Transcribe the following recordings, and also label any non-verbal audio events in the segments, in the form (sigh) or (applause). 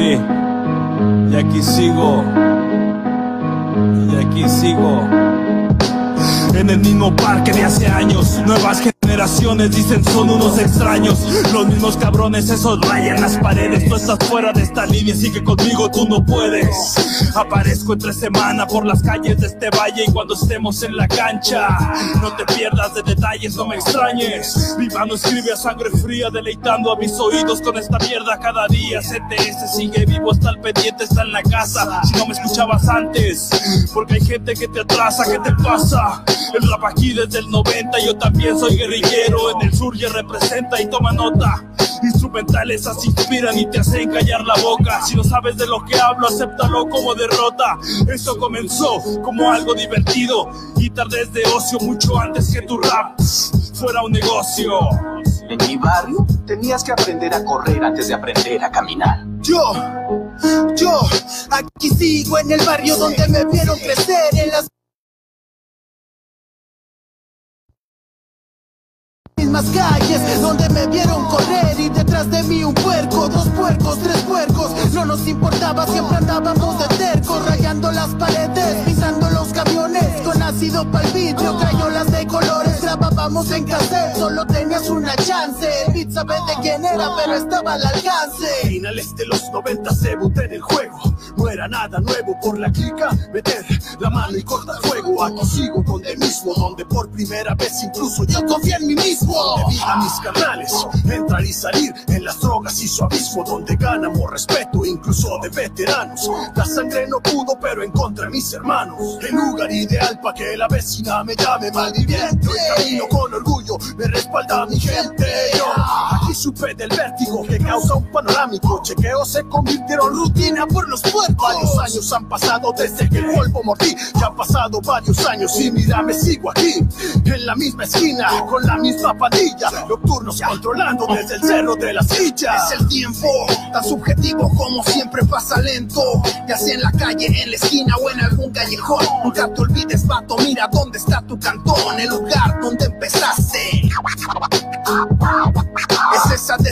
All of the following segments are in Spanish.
Y aquí sigo. Y aquí sigo. En el mismo parque de hace años, nuevas generaciones dicen son unos extraños. Los mismos cabrones, esos rayan las paredes. Tú estás fuera de esta línea, así que conmigo tú no puedes. Aparezco entre semana por las calles de este valle y cuando estemos en la cancha, no te pierdas de detalles, no me extrañes. Mi mano escribe a sangre fría, deleitando a mis oídos con esta mierda cada día. CTS sigue vivo, está al pendiente, está en la casa. Si no me escuchabas antes, porque hay gente que te atrasa, ¿qué te pasa? El rap aquí desde el 90, yo también soy guerrillero. En el sur ya representa y toma nota. Instrumentales así inspiran y te hacen callar la boca. Si no sabes de lo que hablo, acéptalo como derrota. Eso comenzó como algo divertido y tardes de ocio mucho antes que tu rap fuera un negocio. En mi barrio tenías que aprender a correr antes de aprender a caminar. Yo, yo, aquí sigo en el barrio donde me vieron crecer en las mismas calles donde me vieron correr y detrás de mí un puerco, dos puercos, tres puercos. No nos importaba, siempre andábamos de terco, rayando las paredes, pisando los camiones con ácido pa'l vidrio, crayolas de colores. Grabábamos en cassette, solo tenías una chance. Beat sabe de quién era, pero estaba al alcance. Finales de los 90 se boté en el juego. No era nada nuevo por la clica, meter la mano y cortar fuego. Aquí sigo donde mismo, donde por primera vez incluso yo confié en mí mismo. Donde vi a mis carnales entrar y salir en las drogas y su abismo, donde ganamos respeto, incluso de veteranos. La sangre no pudo, pero encontré mis hermanos. El lugar ideal para que la vecina me llame malviviente. Hoy camino con orgullo, me respalda mi gente. Aquí supe del vértigo que causa un panorámico. Chequeos se convirtieron rutina por los puertos. Varios años han pasado desde que el polvo mordí. Ya han pasado varios años y mira, me sigo aquí. En la misma esquina, con la misma pandilla. Nocturnos controlando desde el cerro de la silla. Es el tiempo, tan subjetivo como siempre pasa lento. Ya sea en la calle, en la esquina o en algún callejón. Nunca te olvides, vato, mira dónde está tu cantón, el lugar donde empezaste.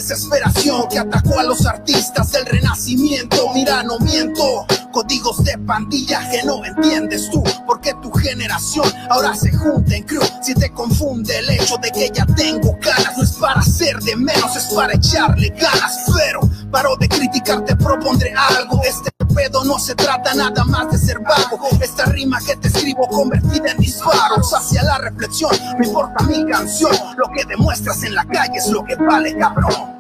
Desesperación que atacó a los artistas del renacimiento. Mira, no miento, códigos de pandilla que no entiendes tú. Porque tu generación ahora se junta en crew. Si te confunde el hecho de que ya tengo ganas, no es para ser de menos, es para echarle ganas. Pero paro de criticar, te propondré algo. Este pedo no se trata nada más de ser vago. Esta rima que te escribo convertida en disparos hacia la reflexión. No importa mi canción, lo que demuestras en la calle es lo que vale, cabrón.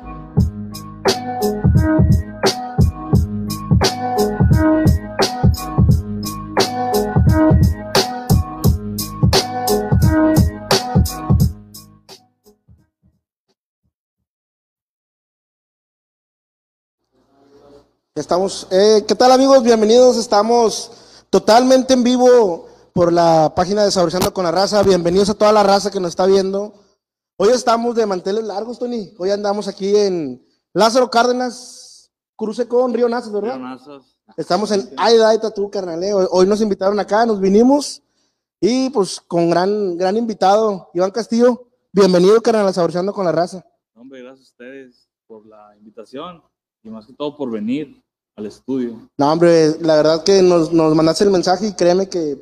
Estamos, eh, ¿qué tal amigos? Bienvenidos, estamos totalmente en vivo por la página de Saboreando con la Raza. Bienvenidos a toda la raza que nos está viendo. Hoy estamos de manteles largos, Tony. Hoy andamos aquí en Lázaro Cárdenas, cruce con Río Nazas, ¿verdad? Estamos en Aida y Tatú, carnal. eh. Hoy, hoy nos invitaron acá, nos vinimos y pues con gran, gran invitado, Iván Castillo. Bienvenido, carnal, a Saboreando con la Raza. Hombre, gracias a ustedes por la invitación y más que todo por venir al estudio. No, hombre, la verdad que nos, nos mandaste el mensaje y créeme que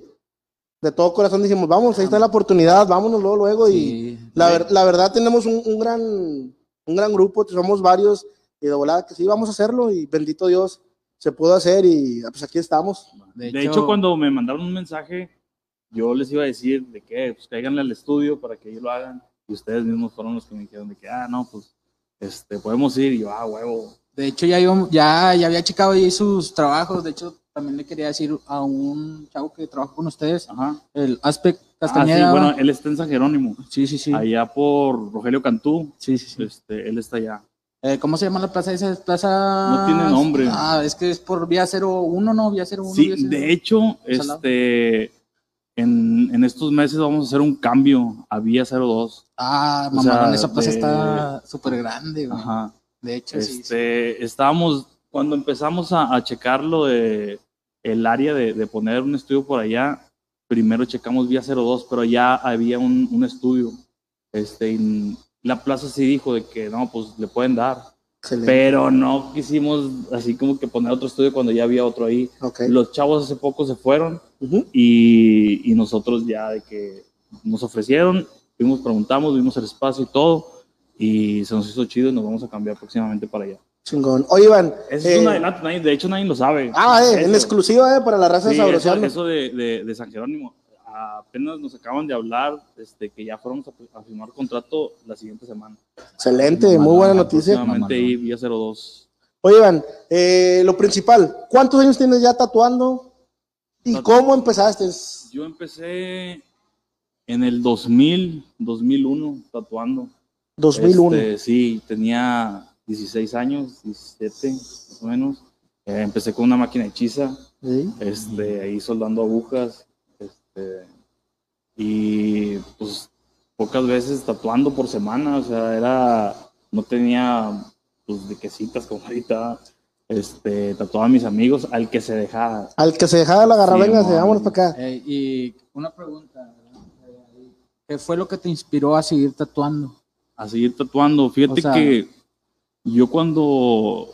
de todo corazón dijimos, vamos, ahí está la oportunidad, vámonos luego, luego. Y la, ver- la verdad tenemos un, un gran, un gran grupo, somos varios, y de volada que sí, vamos a hacerlo, y bendito Dios, se pudo hacer, y pues aquí estamos. De, hecho, cuando me mandaron un mensaje, yo les iba a decir de que pues cáiganle al estudio para que ellos lo hagan y ustedes mismos fueron los que me dijeron de que, ah, no, pues, este, podemos ir y yo, ah, huevo. De hecho, ya, íbamos- ya, ya había checado ahí sus trabajos. De hecho, también le quería decir a un chavo que trabaja con ustedes, Ajá. el Aspect Ah, sí, bueno, él está en San Jerónimo, sí, sí, sí. allá por Rogelio Cantú, Sí, sí, sí. este, él está allá. Eh, ¿Cómo se llama la plaza esa? Plaza... No tiene nombre. Ah, es que es por vía 01, ¿no? Vía 01. Sí, vía 01. de hecho, este, en, en estos meses vamos a hacer un cambio a Vía 02. Ah, sea, esa plaza de- está súper grande, güey. Ajá. De hecho, sí, sí. Este, estábamos, cuando empezamos a, a checar lo de el área de, de poner un estudio por allá, primero checamos vía 02, pero ya había un, un estudio. Este, y la plaza sí dijo de que no, pues le pueden dar. Excelente. pero no quisimos así como que poner otro estudio cuando ya había otro ahí. Los chavos hace poco se fueron y, y nosotros ya de que nos ofrecieron, fuimos, preguntamos, vimos el espacio y todo, y se nos hizo chido y nos vamos a cambiar próximamente para allá. Chingón. Oye, Iván. Eso eh, es un adelanto, nadie- de hecho nadie lo sabe. Ah, eh, en exclusiva, eh, para la raza Sí, de eso, eso de, de- de San Jerónimo. Apenas nos acaban de hablar este, que ya fuéramos a, a firmar contrato la siguiente semana. Excelente, muy buena noticia. Próximamente ahí vía 02. Oye, Iván, eh, lo principal, ¿cuántos años tienes ya tatuando? ¿Y Tatu- cómo empezaste? Yo empecé en el 2000, 2001 tatuando. 2001. Este, sí, tenía 16 años, 17 más o menos. Eh, empecé con una máquina hechiza, Sí. este, ahí soldando agujas. Este, y pues pocas veces tatuando por semana, o sea, era, no tenía pues de quesitas como ahorita. Este, tatuaba a mis amigos, al que se dejaba. Al que se dejaba la garra, Sí, venga, mon. vámonos para acá. Eh, y una pregunta, ¿qué fue lo que te inspiró a seguir tatuando? a seguir tatuando. Fíjate O sea- que yo cuando,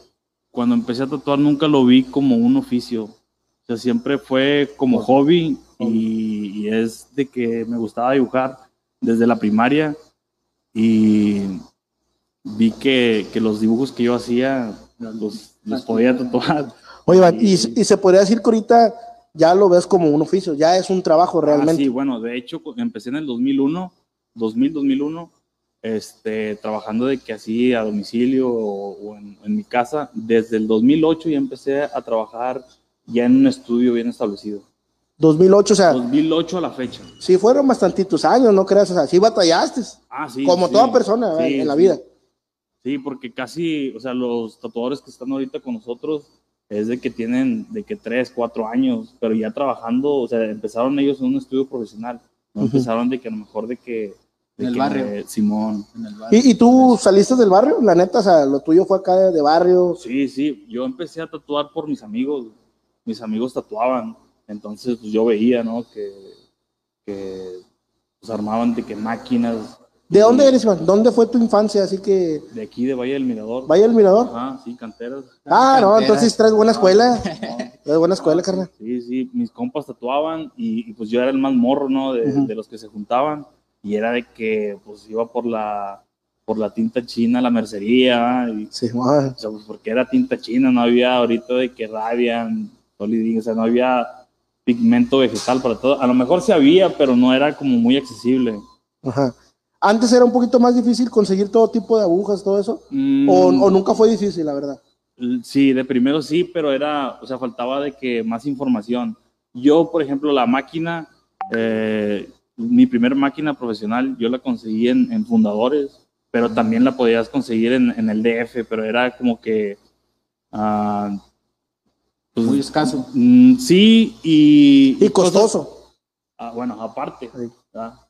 cuando empecé a tatuar nunca lo vi como un oficio. O sea, siempre fue como hobby y, y es de que me gustaba dibujar desde la primaria y vi que, que los dibujos que yo hacía los, los podía tatuar. Oye, Iván, y, y se podría decir que ahorita ya lo ves como un oficio, ya es un trabajo Ah, realmente. sí, bueno, de hecho empecé en el 2001, 2000, 2001, este, trabajando de que así a domicilio o, o en, en mi casa. Desde el 2008 ya empecé a trabajar ya en un estudio bien establecido. 2008, o sea, 2008 a la fecha. sí fueron bastantitos años, no creas, o sea, sí batallaste, Ah, sí. como sí, toda persona sí, en la vida. Sí, porque casi, o sea, los tatuadores que están ahorita con nosotros es de que tienen de que 3, 4 años, pero ya trabajando, o sea, empezaron ellos en un estudio profesional. No empezaron de que a lo mejor de que... de En el que, barrio. Simón. En el barrio? ¿Y, y tú saliste del barrio? La neta, o sea, lo tuyo fue acá de, de barrio. Sí, sí, yo empecé a tatuar por mis amigos. Mis amigos tatuaban, entonces pues, yo veía, ¿no? Que, que pues, armaban de que máquinas. ¿De dónde eres, Iván? ¿Dónde fue tu infancia? Así que, De aquí, de Valle del Mirador. vaya el mirador. Ah, sí, canteras. Ah, no, entonces traes buena escuela. No, Traes buena escuela, carnal. Sí, sí, mis compas tatuaban y, y, pues yo era el más morro, ¿no? De los que se juntaban y era de que pues iba por la, por la tinta china a la mercería y, Sí, o sea, pues porque era tinta china, no había ahorita de que rabian, o sea, no había pigmento vegetal para todo. A lo mejor sí había, pero no era como muy accesible. Ajá. Antes era un poquito más difícil conseguir todo tipo de agujas, todo eso. Mm, O, o nunca fue difícil, la verdad. Sí, de primero sí, pero era, o sea, faltaba de que más información. Yo, por ejemplo, la máquina, eh, mi primer máquina profesional, yo la conseguí en, en Fundadores, pero también la podías conseguir en, en el DF, pero era como que... ah, pues, Muy escaso. mm, sí, y... Y costoso. Ah, bueno, aparte, Sí.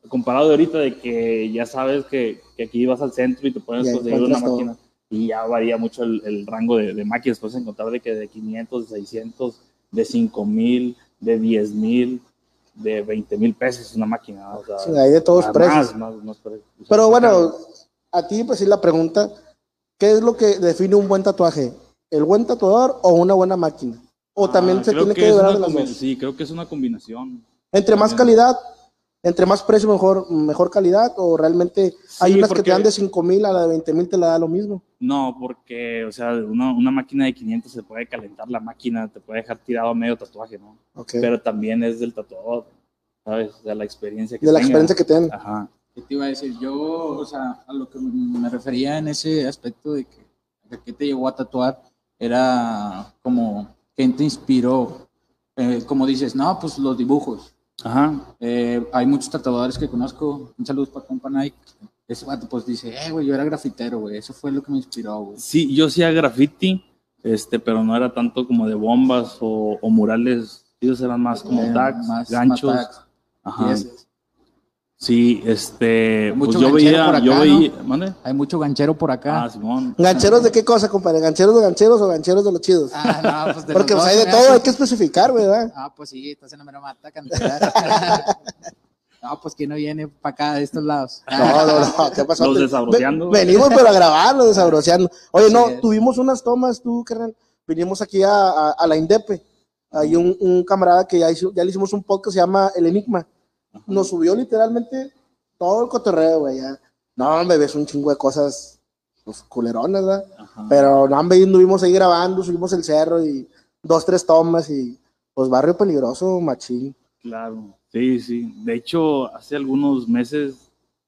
comparado de ahorita de que ya sabes que, que aquí vas al centro y te puedes Ya conseguir una todo. máquina y ya varía mucho el, el rango de, de máquinas, puedes encontrar de que de 500, de 600, de 5000, de 10 mil, de 20 mil pesos una máquina, o sea, Sí, hay de todos más, precios. más, más precios. O sea, Pero bueno, a ti pues sí la pregunta, ¿qué es lo que define un buen tatuaje? ¿El buen tatuador o una buena máquina? O también Ah, se creo tiene que liberar una de las dos. Sí, creo que es una combinación. Entre más También. calidad, entre más precio, mejor, mejor calidad, o realmente hay Sí, unas que porque- te dan de 5 mil a la de 20 mil te la da lo mismo. No, porque, o sea, una, una máquina de 500 se puede calentar la máquina, te puede dejar tirado medio tatuaje, ¿no? Ok. pero también es del tatuador, ¿sabes? O sea, la experiencia que de la tenga. experiencia que tienen. Ajá. ¿Qué te iba a decir? Yo, o sea, a lo que me refería en ese aspecto de que, de que te llevó a tatuar era como, ¿quién te inspiró? Eh, como dices, no, pues los dibujos. Ajá. Eh, hay muchos tatuadores que conozco. Un saludo para compa Nike. Ese vato pues dice, eh, güey, yo era grafitero, güey. Eso fue lo que me inspiró, güey. Sí, yo hacía graffiti, este, pero no era tanto como de bombas o, o murales. Ellos eran más como Eh, tags, más- ganchos. más tags. Ajá. Sí, este, Mucho pues yo veía, por acá, yo ¿no? veía, ¿mande? Hay mucho ganchero por acá. Ah, Simón. ¿Gancheros de qué cosa, compadre? ¿Gancheros de gancheros o gancheros de los chidos? Ah, no, pues de (laughs) Porque los pues, dos, hay de ¿verdad? todo, hay que especificar, ¿verdad? Ah, pues sí, estás en la mera mata cantidad. (laughs) No, pues que no viene para acá de estos lados. (laughs) No, no, no, ¿qué pasó? Los desabroceando. Ve- Venimos pero a grabar, los desabroceando. Oye, no, es. tuvimos unas tomas, tú, carnal. Vinimos aquí a, a- a la Indepe. Hay un, un camarada que ya, hizo, ya le hicimos un podcast que se llama El Enigma. Nos subió literalmente todo el cotorreo, güey. ya. No, me ves un chingo de cosas pues, culeronas, ¿verdad? Ajá. Pero no, hombre, anduvimos ahí grabando, subimos el cerro y dos, tres tomas y pues barrio peligroso, machín. Claro, sí, sí. De hecho, hace algunos meses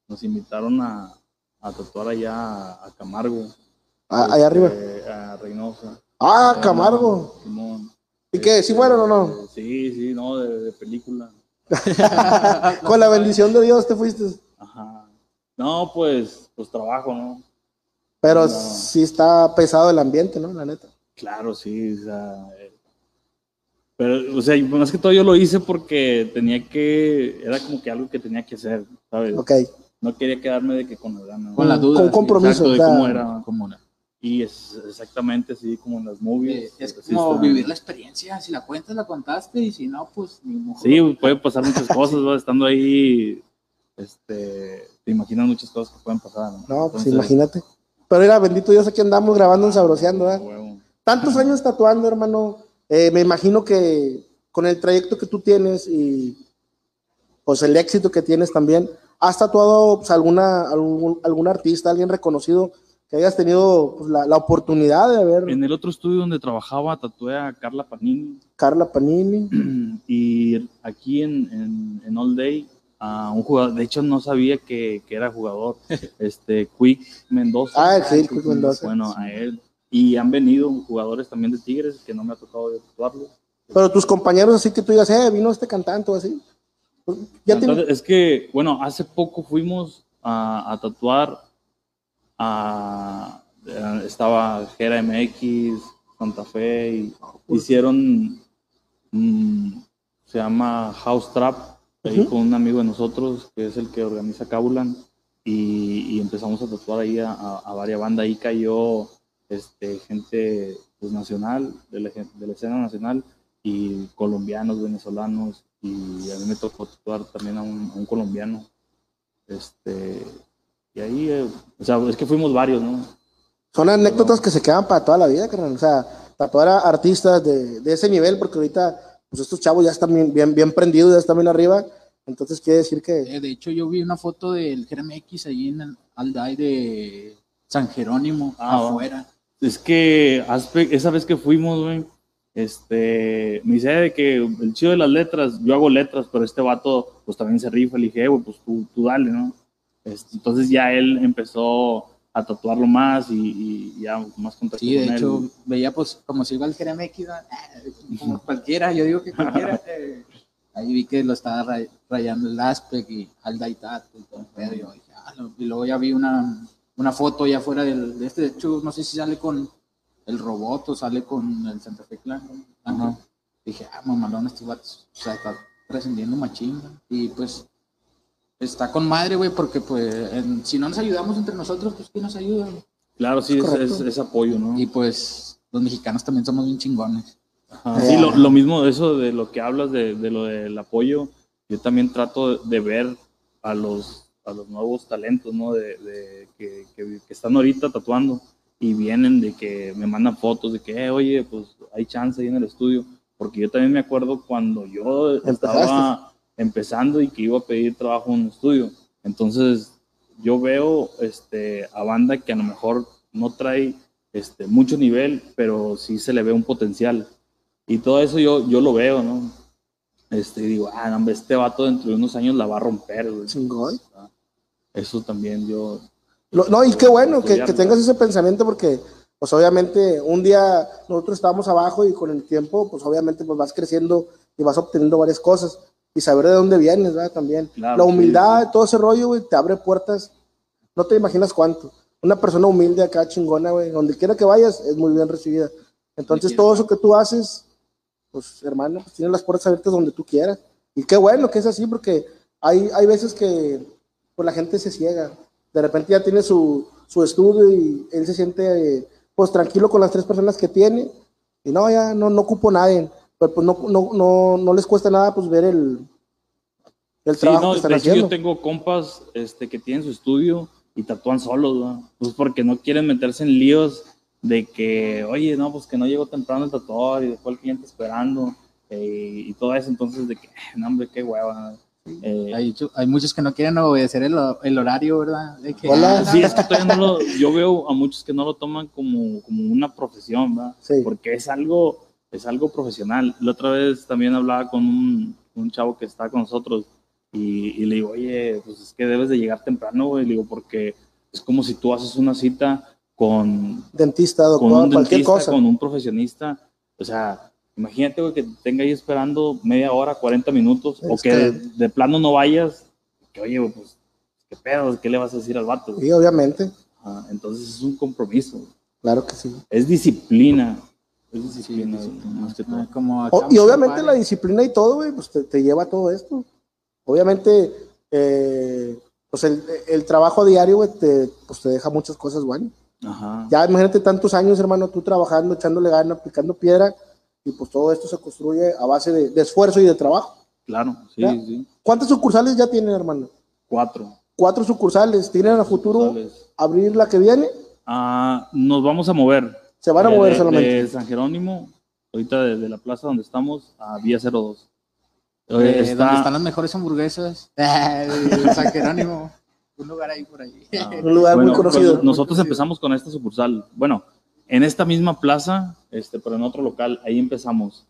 nos invitaron a, a tatuar allá a, a Camargo. Ah, allá arriba. este, A Reynosa. Ah, Camargo. Simón. ¿Y qué? ¿Sí fueron o no? Este, Sí, sí, no, de, de película. (laughs) Con la bendición de Dios te fuiste. Ajá. No, pues, pues trabajo, ¿no? Pero No. sí está pesado el ambiente, ¿no? La neta. Claro, sí, o sea. Eh, Pero, o sea, más que todo yo lo hice porque tenía que, era como que algo que tenía que hacer, ¿sabes? Ok. No quería quedarme de que con las ganas. Con la duda. Con sí, compromiso. Exacto, de o sea, cómo era. Como una- Y es exactamente así como en las movies. Eh, es como está. vivir la experiencia. Si la cuentas, la contaste. Y si no, pues ni modo. Sí, puede pasar muchas (laughs) cosas, ¿no? Estando ahí, este, te imaginas muchas cosas que pueden pasar. No, pues Entonces, imagínate. Pero era bendito Dios, aquí andamos grabando en Sabroseando, huevo. Tantos años tatuando, hermano. Eh, me imagino que con el trayecto que tú tienes y pues el éxito que tienes también, ¿has tatuado pues, alguna, algún, algún artista, alguien reconocido que hayas tenido pues, la, la oportunidad de ver? En el otro estudio donde trabajaba, tatué a Carla Panini. Carla Panini. (clears throat) y aquí en, en, en All Day, a un jugador, de hecho no sabía que, que era jugador, (laughs) este, Quick Mendoza. Ah, Quick, Quick Mendoza. Bueno, a él. Y han venido jugadores también de Tigres que no me ha tocado de tatuarlos. Pero tus compañeros así que tú digas, eh, vino este cantante o así. Ya Entonces, es que, bueno, hace poco fuimos a, a tatuar a, a- estaba Gera MX, Santa Fe, y hicieron, mm, se llama House Trap, ahí con un amigo de nosotros, que es el que organiza Cabulan, y, y empezamos a tatuar ahí a, a, a varias bandas, ahí cayó este, gente pues, nacional, de la, de la escena nacional, y colombianos, venezolanos, y a mí me tocó tatuar también a un, a un colombiano. Este, y ahí, eh, o sea, es que fuimos varios, ¿no? son anécdotas que se quedan para toda la vida, carnal. O sea, tatuar a artistas de, de ese nivel, porque ahorita, pues estos chavos ya están bien, bien, bien prendidos, ya están bien arriba. Entonces quiere decir que Eh, de hecho, yo vi una foto del Jeremy X ahí en el Alday de San Jerónimo, Ah, afuera. Es que esa vez que fuimos, güey, este, me dice de que el chido de las letras, yo hago letras, pero este vato, pues también se rifa. Le dije, "Eh, güey, pues tú, tú dale, ¿no? Este, entonces ya él empezó a tatuarlo más y, y ya más contacto Sí, de con hecho, él. veía pues como si iba el Jeremy X, ¿no? Ah, como cualquiera, yo digo que cualquiera. (laughs) eh, ahí vi que lo estaba ray- rayando el Aspect y Alday Tato y todo el pedo, y y luego ya vi una, una foto ya fuera del, de este, de hecho, no sé si sale con el robot o sale con el Santa Fe Clan. Dije, ah, mamalón, estos vatos, o sea, está trascendiendo machín, y pues está con madre, güey, porque pues en- si no nos ayudamos entre nosotros, pues ¿quién nos ayuda? Claro, sí, es, correcto. es- es apoyo, ¿no? Y pues los mexicanos también somos bien chingones. Ajá, Sí, lo, lo mismo de eso, de lo que hablas, de, de lo del apoyo, yo también trato de ver a los, a los nuevos talentos, ¿no? De, de que, que- que están ahorita tatuando y vienen de que me mandan fotos de que, eh, oye, pues hay chance ahí en el estudio, porque yo también me acuerdo cuando yo estaba empezando y que iba a pedir trabajo en un estudio, entonces yo veo este, a banda que a lo mejor no trae este, mucho nivel, pero sí se le ve un potencial. Y todo eso yo, yo lo veo, ¿no? Este, digo, ah, no, hombre, este vato dentro de unos años la va a romper, güey. Eso también yo... Lo- no, y qué bueno que, que tengas ese pensamiento porque, pues obviamente, un día nosotros estábamos abajo y con el tiempo, pues obviamente, pues vas creciendo y vas obteniendo varias cosas y saber de dónde vienes, ¿verdad? También. Claro, La sí, humildad, sí. todo ese rollo, güey, te abre puertas. No te imaginas cuánto. Una persona humilde acá, chingona, güey, donde quiera que vayas, es muy bien recibida. Entonces, todo eso que tú haces, pues, hermano, pues tienes las puertas abiertas donde tú quieras. Y qué bueno que es así, porque hay, hay veces que pues, la gente se ciega. De repente ya tiene su, su estudio y él se siente pues tranquilo con las tres personas que tiene. Y no, ya no, no ocupo nadie. Pero pues no, no, no, no les cuesta nada pues ver el, el Sí, trabajo no, que están haciendo. yo tengo compas este, que tienen su estudio y tatúan solos, ¿no? Pues porque no quieren meterse en líos de que, oye, no, pues que no llegó temprano el tatuador y después el cliente esperando eh, y todo eso, entonces de que, no, hombre, qué hueva. Eh, Hay, hecho- hay muchos que no quieren obedecer el, el horario, ¿verdad? De que, Hola. ah, Sí, es que todavía no lo, yo veo a muchos que no lo toman como, como una profesión, ¿verdad? Sí. Porque es algo, es algo profesional. La otra vez también hablaba con un, un chavo que está con nosotros y, y le digo, oye, pues es que debes de llegar temprano, güey. Le digo, porque es como si tú haces una cita con, Dentista, con doctor, un cualquier dentista, cosa. con un profesionista. O sea, imagínate, güey, que te tenga ahí esperando media hora, 40 minutos, o que que- de, de plano no vayas, que oye, güey, pues, ¿qué pedo? ¿Qué le vas a decir al vato? Sí, obviamente, Ah, entonces es un compromiso, claro que sí. es disciplina, es disciplina, más que todo. ah, como O- acá, y obviamente la disciplina y todo, güey, pues te, te lleva a todo esto. Obviamente, eh, pues el, el trabajo diario, güey, te, pues te deja muchas cosas buenas. Ajá. Ya imagínate tantos años, hermano, tú trabajando, echándole gana, picando piedra, y pues todo esto se construye a base de, de esfuerzo y de trabajo. Claro, sí, Ya. sí. ¿Cuántas sucursales ya tienen, hermano? Cuatro. Cuatro sucursales. ¿Tienen a futuro sucursales. abrir la que viene? Ah, nos vamos a mover. Se van a De- mover solamente. De San Jerónimo, ahorita de, de la plaza donde estamos, a Vía 02. Eh, donde está- están las mejores hamburguesas. (laughs) de San Jerónimo. Un lugar ahí por ahí. Ah, Un lugar muy bueno, conocido. pues nosotros empezamos con esta sucursal. Bueno, en esta misma plaza, este, pero en otro local, ahí empezamos.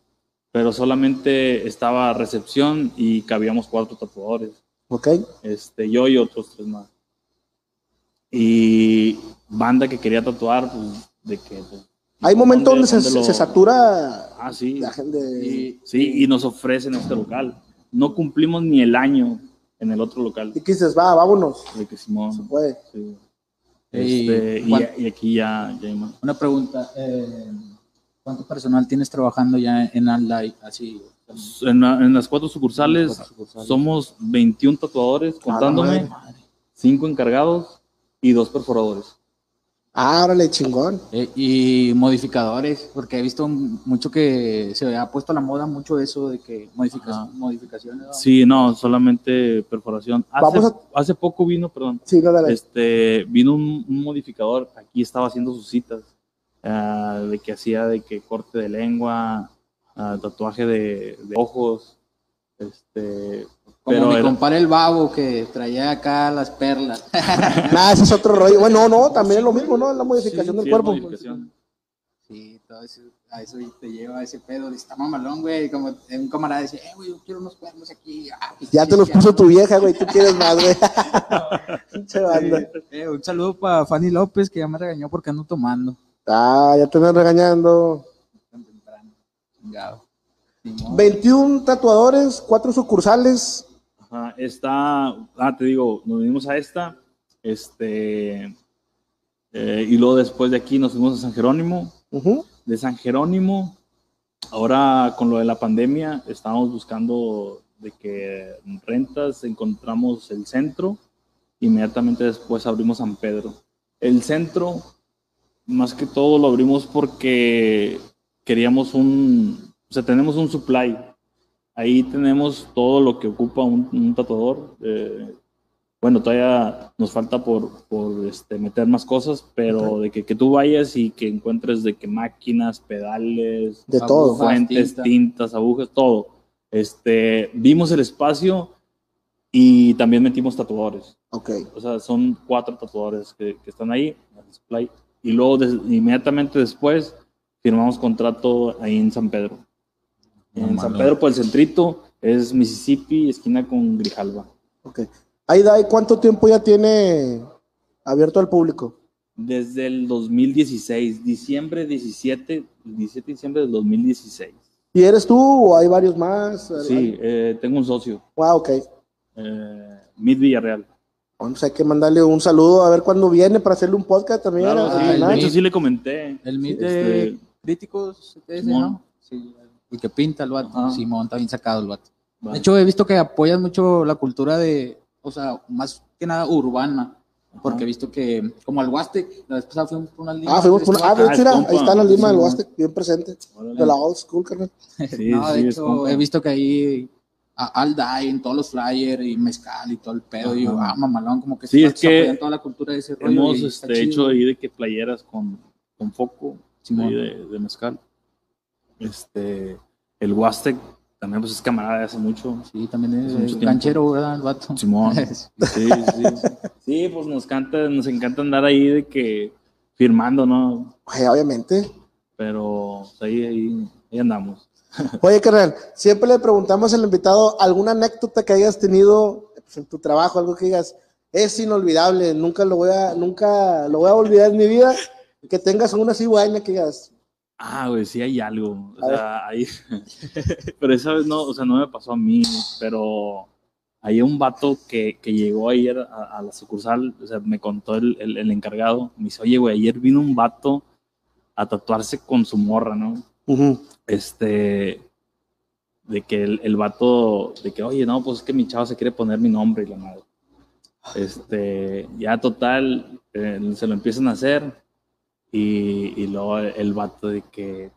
Pero solamente estaba recepción y cabíamos cuatro tatuadores. Ok. Este, yo y otros tres más. Y banda que quería tatuar, pues, de que. pues, Hay momentos donde ¿dónde- se, dónde se lo- satura Ah, sí. la gente. Y, Sí, y nos ofrecen este local. No cumplimos ni el año en el otro local. Y que dices, va, vámonos. De que Simón. Se puede. sí. Y- Este, y, ¿cuál- y aquí ya, ya hay más. Una pregunta. eh, ¿Cuánto personal tienes trabajando ya en Alday? Así. En, en las cuatro sucursales, Cuatro sucursales. somos 21 tatuadores, contándome, madre. 5 encargados y dos perforadores. Ah, órale, chingón. Eh, y modificadores, porque he visto mucho que se ha puesto a la moda mucho eso de que modifica- Ajá. modificaciones. ¿no? Sí, no, solamente perforación. Hace, Vamos hace poco vino, perdón, Sí, no, dale. este, vino un, un modificador, aquí estaba haciendo sus citas, ah, de que hacía de que corte de lengua, ah, tatuaje de, de ojos, este, Como pero mi era- compadre el babo que traía acá las perlas. (laughs) Nah, ese es otro rollo. Bueno, no, también es lo mismo, ¿no? Es la modificación sí, del cuerpo. modificación. Sí, todo eso, a eso te lleva a ese pedo de está mamalón, güey. Como un camarada dice, eh, güey, yo quiero unos cuernos aquí. Ah, pues, Ya te los puso tu vieja, güey. Tú quieres más, güey. (laughs) Eh, un saludo para Fanny López que ya me regañó porque ando tomando. Ah, ya te andan regañando. Tan temprano. Chingado. Simón. 21 tatuadores, cuatro sucursales. Ajá, está, ah, te digo, nos vinimos a esta, este, eh, y luego después de aquí nos fuimos a San Jerónimo. De San Jerónimo, ahora con lo de la pandemia, estábamos buscando de que rentas, encontramos el centro, inmediatamente después abrimos San Pedro. El centro, más que todo, lo abrimos porque queríamos un, o sea, tenemos un supply. Ahí tenemos todo lo que ocupa un, un tatuador. eh, bueno, todavía nos falta por, por este, meter más cosas, pero de que, que tú vayas y que encuentres de que máquinas, pedales, De Agujas, todo. fuentes, tinta. tintas, agujas, todo. Este, vimos el espacio y también metimos tatuadores. Ok. O sea, son cuatro tatuadores que, que están ahí, en display. Y luego, des- inmediatamente después, firmamos contrato ahí en San Pedro. En San Pedro, por el centrito, es Mississippi, esquina con Grijalva. Ok. Ahí, Dai, ¿cuánto tiempo ya tiene abierto al público? Desde el 2016, diciembre 17, 17 de diciembre del 2016. ¿Y eres tú o hay varios más? Sí, eh, tengo un socio, Wow, ok. eh, Mid Villarreal. Bueno, pues hay que mandarle un saludo a ver cuándo viene para hacerle un podcast también. Claro, al sí, el final. de hecho Mid. sí le comenté. El mit Este, de críticos. ¿no? Sí, el que pinta el vato. Ajá. Simón, está bien sacado el vato. va. De hecho, he visto que apoyas mucho la cultura de, o sea, más que nada urbana. Porque he visto que, como al Huastec, la vez pasada fuimos por unas líneas. Ah, fuimos por una- ah, de Ah, hecho, ahí está la lima del Sí, Huastec, bien presente. Órale. De la old school, carnal. (laughs) Sí, no, de sí, hecho, he visto que ahí al DAI en todos los flyers y mezcal y todo el pedo. Y yo, ah, mamalón, como que Sí, se- es que apoyan toda la cultura de ese rollo. Hemos este, hecho ahí de que playeras con, con foco Simón. ahí de, de mezcal. Este, el Huastec también pues es camarada de hace mucho. Sí, también es tiempo. canchero, ¿verdad? El vato. Simón. (laughs) Sí, sí. Sí, pues nos canta, nos encanta andar ahí de que firmando, ¿no? Oye, obviamente. Pero pues, ahí, ahí, ahí andamos. (laughs) Oye, carnal, siempre le preguntamos al invitado alguna anécdota que hayas tenido pues, en tu trabajo, algo que digas, es inolvidable, nunca lo voy a, nunca lo voy a olvidar en mi vida, que tengas una así buena que digas, Ah, güey, sí hay algo. O sea, ahí. (laughs) pero esa vez no, o sea, no me pasó a mí, pero hay un vato que, que llegó ayer a, a la sucursal, o sea, me contó el, el, el encargado, me dice, oye, güey, ayer vino un vato a tatuarse con su morra, ¿no? Este, de que el, el vato, de que, oye, no, pues es que mi chavo se quiere poner mi nombre y la madre. Este, ya total, eh, se lo empiezan a hacer y, y luego el vato de que,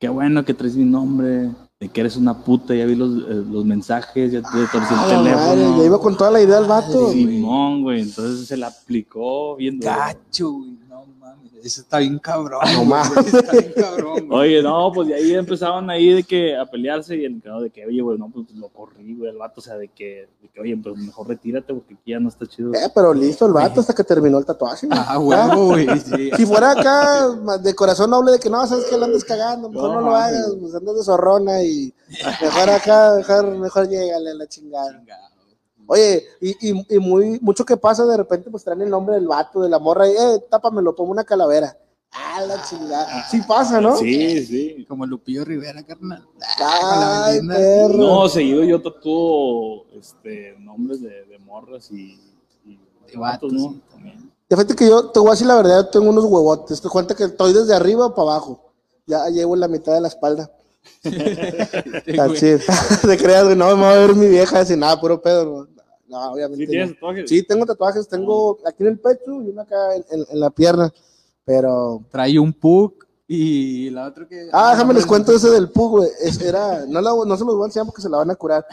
qué bueno que traes mi nombre, de que eres una puta, ya vi los, eh, los mensajes, ya te torcí Ah, el madre, teléfono. ya iba con toda la idea el vato. Simón, güey, entonces se la aplicó bien duro. Gacho, güey, no mames. Eso está bien cabrón. No mames. Está bien cabrón, güey. Oye, no, pues de ahí empezaban ahí de que a pelearse y el encargado de que, oye, güey, no, pues lo corrí, güey, el vato, o sea, de que, de que, oye, pues mejor retírate porque aquí ya no está chido. Eh, pero listo el vato hasta que terminó el tatuaje. Ah, huevo, güey. (laughs) Sí. Si fuera acá de corazón noble de que no, sabes que la andas cagando, mejor no, No, lo hagas, pues andas de zorrona y mejor acá, mejor, mejor llégale a la chingada. Oye, y, y, y muy, mucho que pasa, de repente pues traen el nombre del vato, de la morra, y eh, tápamelo, pongo una calavera. Ah, la chingada. Sí pasa, ¿no? Sí, sí. Como Lupillo Rivera, carnal. Ay, la perro. No, seguido yo tatúo este, nombres de, de morras y, y De vatos, ¿no? sí. También. Fíjate que yo te voy a decir la verdad, tengo unos huevotes. Te cuenta que estoy desde arriba para abajo. Ya llevo la mitad de la espalda. (laughs) Así, (laughs) te creas, güey, no me va a ver mi vieja así, nada, puro pedo. No, No, obviamente. ¿Sí tienes no. tatuajes? Sí, tengo tatuajes, tengo aquí en el pecho y uno acá en, en- en la pierna. Pero. Trae un pug y la otra que. Ah, déjame les cuento ese del pug, güey. Era, no, la- no se los voy a enseñar porque se la van a curar.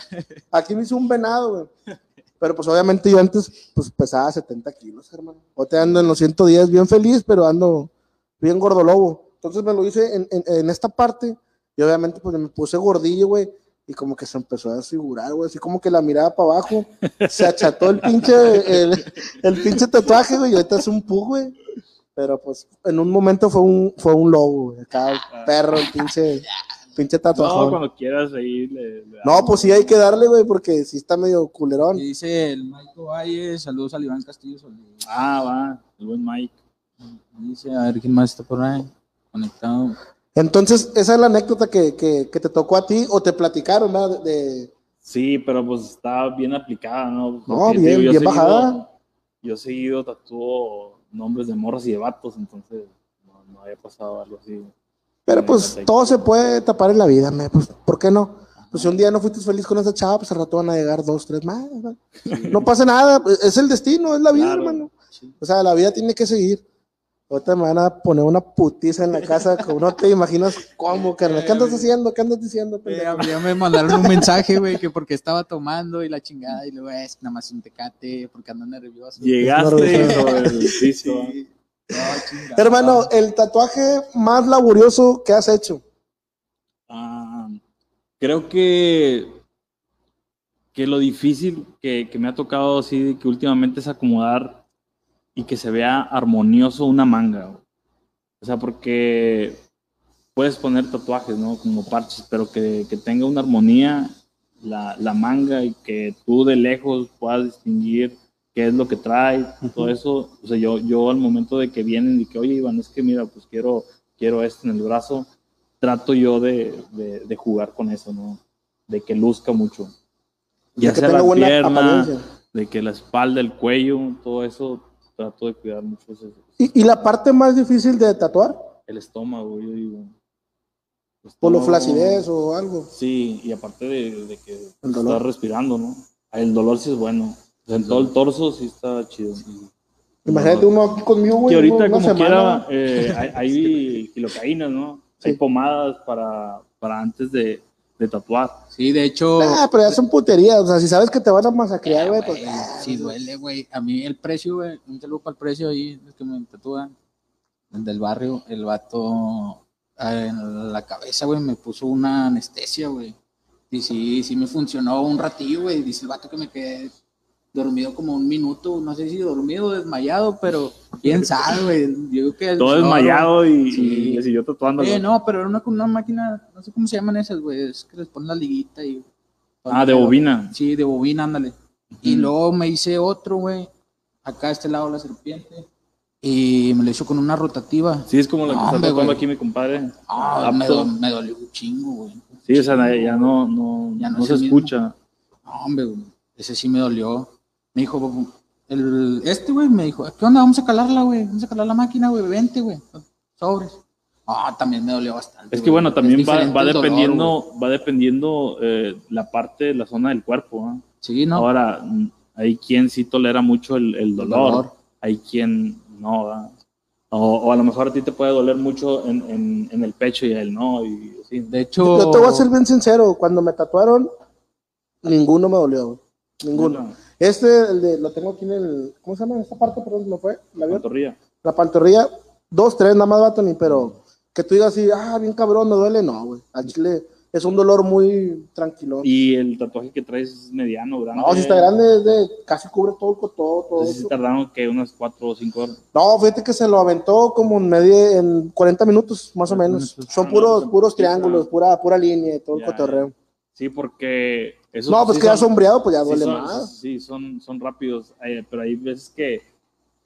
Aquí me hizo un venado, güey. Pero pues obviamente yo antes pues pesaba 70 kilos, hermano. Ahorita ando en los 110 bien feliz, pero ando bien gordo lobo. Entonces me lo hice en, en- en esta parte y obviamente pues me puse gordillo, güey. Y como que se empezó a desfigurar, güey. Así como que la miraba para abajo. Se acható el pinche, el, el pinche tatuaje, güey. Y ahorita es un pug, güey. Pero pues en un momento fue un, fue un lobo, güey. Acá perro, el pinche, pinche tatuaje. No, No, cuando quieras ahí le, le damos. pues sí hay que darle, güey, porque sí está medio culerón. Y dice el Maiko Valle, saludos a Iván Castillo Solís. Ah, va, el buen Mike. Dice, a ver quién más está por ahí conectado. Entonces, esa es la anécdota que, que, que te tocó a ti o te platicaron, ¿verdad? De, de- Sí, pero pues está bien aplicada, ¿no? No, Porque, bien- yo bien seguido- bajada. Yo seguido tatúo nombres de morras y de vatos, entonces no, no había pasado algo así. pero Sí, pues todo se puede tapar en la vida, me, pues, ¿por qué no? Pues si un día no fuiste feliz con esa chava, pues al rato van a llegar dos, tres más. ¿verdad? No pasa nada, es el destino, es la vida, Claro. hermano. O sea, la vida tiene que seguir. Ahorita me van a poner una putiza en la casa, (laughs) como no te imaginas cómo, carnal. ¿Qué andas haciendo? ¿Qué andas diciendo, Eh, pendejo? ya me mandaron un mensaje, güey, que porque estaba tomando y la chingada, y luego es nada más un tecate, porque ando nervioso. Llegaste. (laughs) Sí. No, chingada. Hermano, el tatuaje más laborioso que has hecho. Ah, creo que, que lo difícil que, que me ha tocado así, que últimamente es acomodar y que se vea armonioso una manga. güey. O sea, porque puedes poner tatuajes, ¿no? Como parches, pero que, que tenga una armonía la, la manga y que tú de lejos puedas distinguir qué es lo que trae, todo eso. O sea, yo, yo al momento de que vienen y que, oye, Iván, es que mira, pues quiero, quiero esto en el brazo, trato yo de, de, de jugar con eso, ¿no? De que luzca mucho. Ya que sea tenga la buena pierna, apariencia. de que la espalda, el cuello, todo eso, trato de cuidar mucho ese- ¿Y, y la parte más difícil de tatuar? el estómago, yo digo. El ¿Por lo estómago, flacidez o algo? Sí, y aparte de, de que El dolor. estás respirando, ¿no? El dolor sí es bueno. En todo el torso sí está chido. Imagínate uno aquí conmigo, güey. que ahorita una como semana. quiera eh, hay, hay (laughs) quilocaínas, ¿no? Hay Sí. pomadas para, para antes de, de tatuar. Sí, de hecho. Ah, pero ya son puterías. O sea, si sabes que te van a masacrear, güey, pues. Sí duele, güey. A mí el precio, güey, un saludo para el precio ahí, el que me tatúan, el del barrio, el vato ah, en la cabeza, güey, me puso una anestesia, güey. Y sí, sí me funcionó un ratillo, güey. Dice el vato que me quedé dormido como un minuto, no sé si dormido o desmayado, pero quién (laughs) sabe, güey. Yo creo que Todo desmayado y, Sí. y tatuando. Eh, no, pero era una, una máquina, no sé cómo se llaman esas, güey. Es que les ponen la liguita y. Ah, de bobina. Sí, de bobina, ándale. Y luego me hice otro, güey. Acá a este lado la serpiente. Y me lo hizo con una rotativa. Sí, es como la que No, está hombre, tatuando güey. aquí mi compadre. Ah, me, do- me dolió un chingo, güey. Sí, o sea, ya no, no, Ya no no se mismo. escucha. No, hombre, güey. Ese sí me dolió. Me dijo, el, este, güey, me dijo, ¿qué onda? Vamos a calarla, güey. Vamos a calar la máquina, güey. Vente, güey. Sobres. Ah, también me dolió bastante. Es que bueno, también va, va dolor, dependiendo, va dependiendo eh, la parte, la zona del cuerpo. ¿ah? Sí, ¿no? Ahora, hay quien sí tolera mucho el, el dolor, dolor. hay quien no. ¿verdad? O, o a lo mejor a ti te puede doler mucho en, en, en el pecho y a él no. Y así. De hecho, Yo te voy a ser bien sincero. Cuando me tatuaron, ninguno me dolió, güey. Ninguno. Bueno, Este, el de, lo tengo aquí en el. ¿Cómo se llama esta parte? Perdón, ¿no fue? ¿La pantorrilla. La pantorrilla, dos, tres, nada más, vato, ni, pero que tú digas así, ah, bien cabrón, me duele, no, güey. Al chile es un dolor muy tranquilo. Y el tatuaje que traes es mediano, grande. No, si está grande, es de, casi cubre todo, todo, todo. Entonces sí tardaron que unas 4 o 5 horas. No, fíjate que se lo aventó como en media, en 40 minutos, más o 40 menos. Son Ah, puros, no, puros triángulos, pura, pura línea todo el Ya. cotorreo. Sí, porque... esos No, pues sí que ya sombreado, pues ya sí duele son- más. Sí, son, son rápidos, eh, pero hay veces que,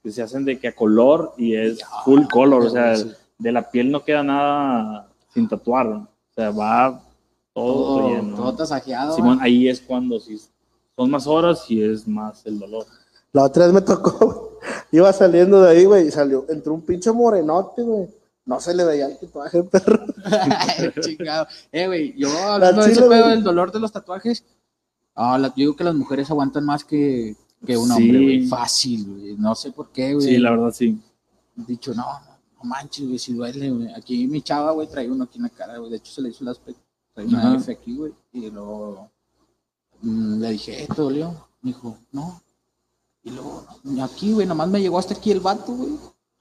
que se hacen de que a color y es full color, o sea, sí. de la piel no queda nada sin tatuar, o sea, va todo, todo, todo tasajeado. Simón, ahí es cuando sí son más horas y es más el dolor. La otra vez me tocó, (laughs) iba saliendo de ahí, güey, y salió, entró un pinche morenote, güey. No se le veía el tatuaje, (laughs) perro. (laughs) Chingado. Eh, güey, yo hablando de ese pedo del dolor de los tatuajes, ah, la- yo digo que las mujeres aguantan más que, que un Sí. hombre, güey. Fácil, güey. No sé por qué, güey. Sí, la verdad sí. Dicho, no, no, manches, güey, si duele, güey. Aquí mi chava, güey, trae uno aquí en la cara, güey. De hecho, se le hizo el aspecto. Trae una Ajá. F aquí, güey. Y luego mm, le dije, ¿eh, ¿te dolió? Me dijo, no. Y luego, aquí, güey, nomás me llegó hasta aquí el vato, güey.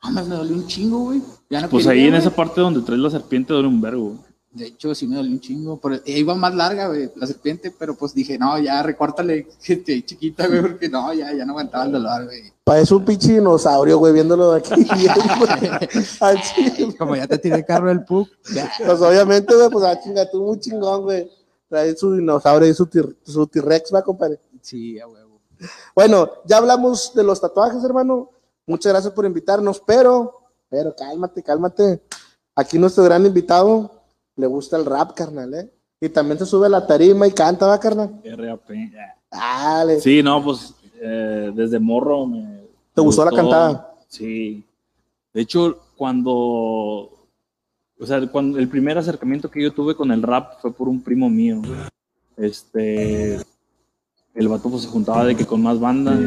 Ah, me, dolió un chingo, güey. Ya no Pues quería, ahí en güey. esa parte donde traes la serpiente duele un vergo. De hecho, sí me dolió un chingo. Pero iba más larga, güey, la serpiente, pero pues dije, no, ya recórtale, gente (laughs) chiquita, güey, porque no, ya, ya no aguantaba el dolor, güey. Parece un pinche dinosaurio, güey, viéndolo de aquí. (laughs) (laughs) Como ya te tiré el carro del PUC. Pues obviamente, güey, pues a chinga, tú muy chingón, güey. Trae su dinosaurio y su T-Rex, va, compadre. Sí, a huevo. Bueno, ya hablamos de los tatuajes, hermano. Muchas gracias por invitarnos, pero, pero cálmate, cálmate. Aquí nuestro gran invitado le gusta el rap, carnal, ¿eh? Y también se sube a la tarima y canta, va, carnal. RAP. Dale. Sí, no, pues eh, desde morro me. ¿Te me gustó la cantada? Sí. De hecho, cuando. O sea, cuando el primer acercamiento que yo tuve con el rap fue por un primo mío. Este. El vato pues, se juntaba de que con más bandas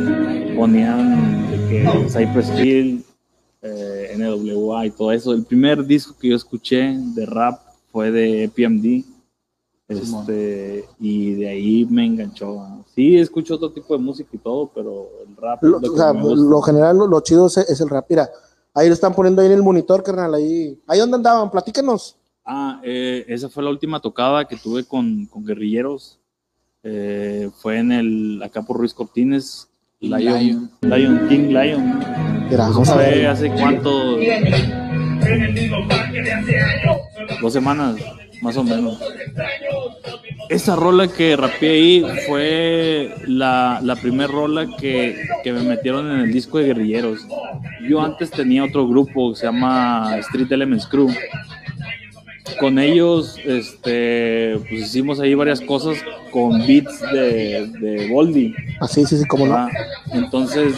ponían de que Cypress Hill, eh, NWA y todo eso. El primer disco que yo escuché de rap fue de EPMD. Este, y de ahí me enganchó. Sí, escucho otro tipo de música y todo, pero el rap. Lo, lo o que sea, me gusta. lo general, lo, lo chido es, es el rap. Mira, ahí lo están poniendo ahí en el monitor, carnal. Ahí, ahí donde andaban, platícanos. Ah, eh, esa fue la última tocada que tuve con, con guerrilleros. Eh, fue en el, acá por Ruiz Cortines, King Lion, Lion, King Lion. Mira, No vamos a sé, ver. hace cuánto. Dos semanas, más o menos. Esa rola que rapeé ahí fue la, la primera rola que, que me metieron en el disco de guerrilleros. Yo antes tenía otro grupo que se llama Street Elements Crew. Con ellos este, pues hicimos ahí varias cosas con beats de, de Boldy. Ah, sí, sí, sí, cómo no. Ah, entonces,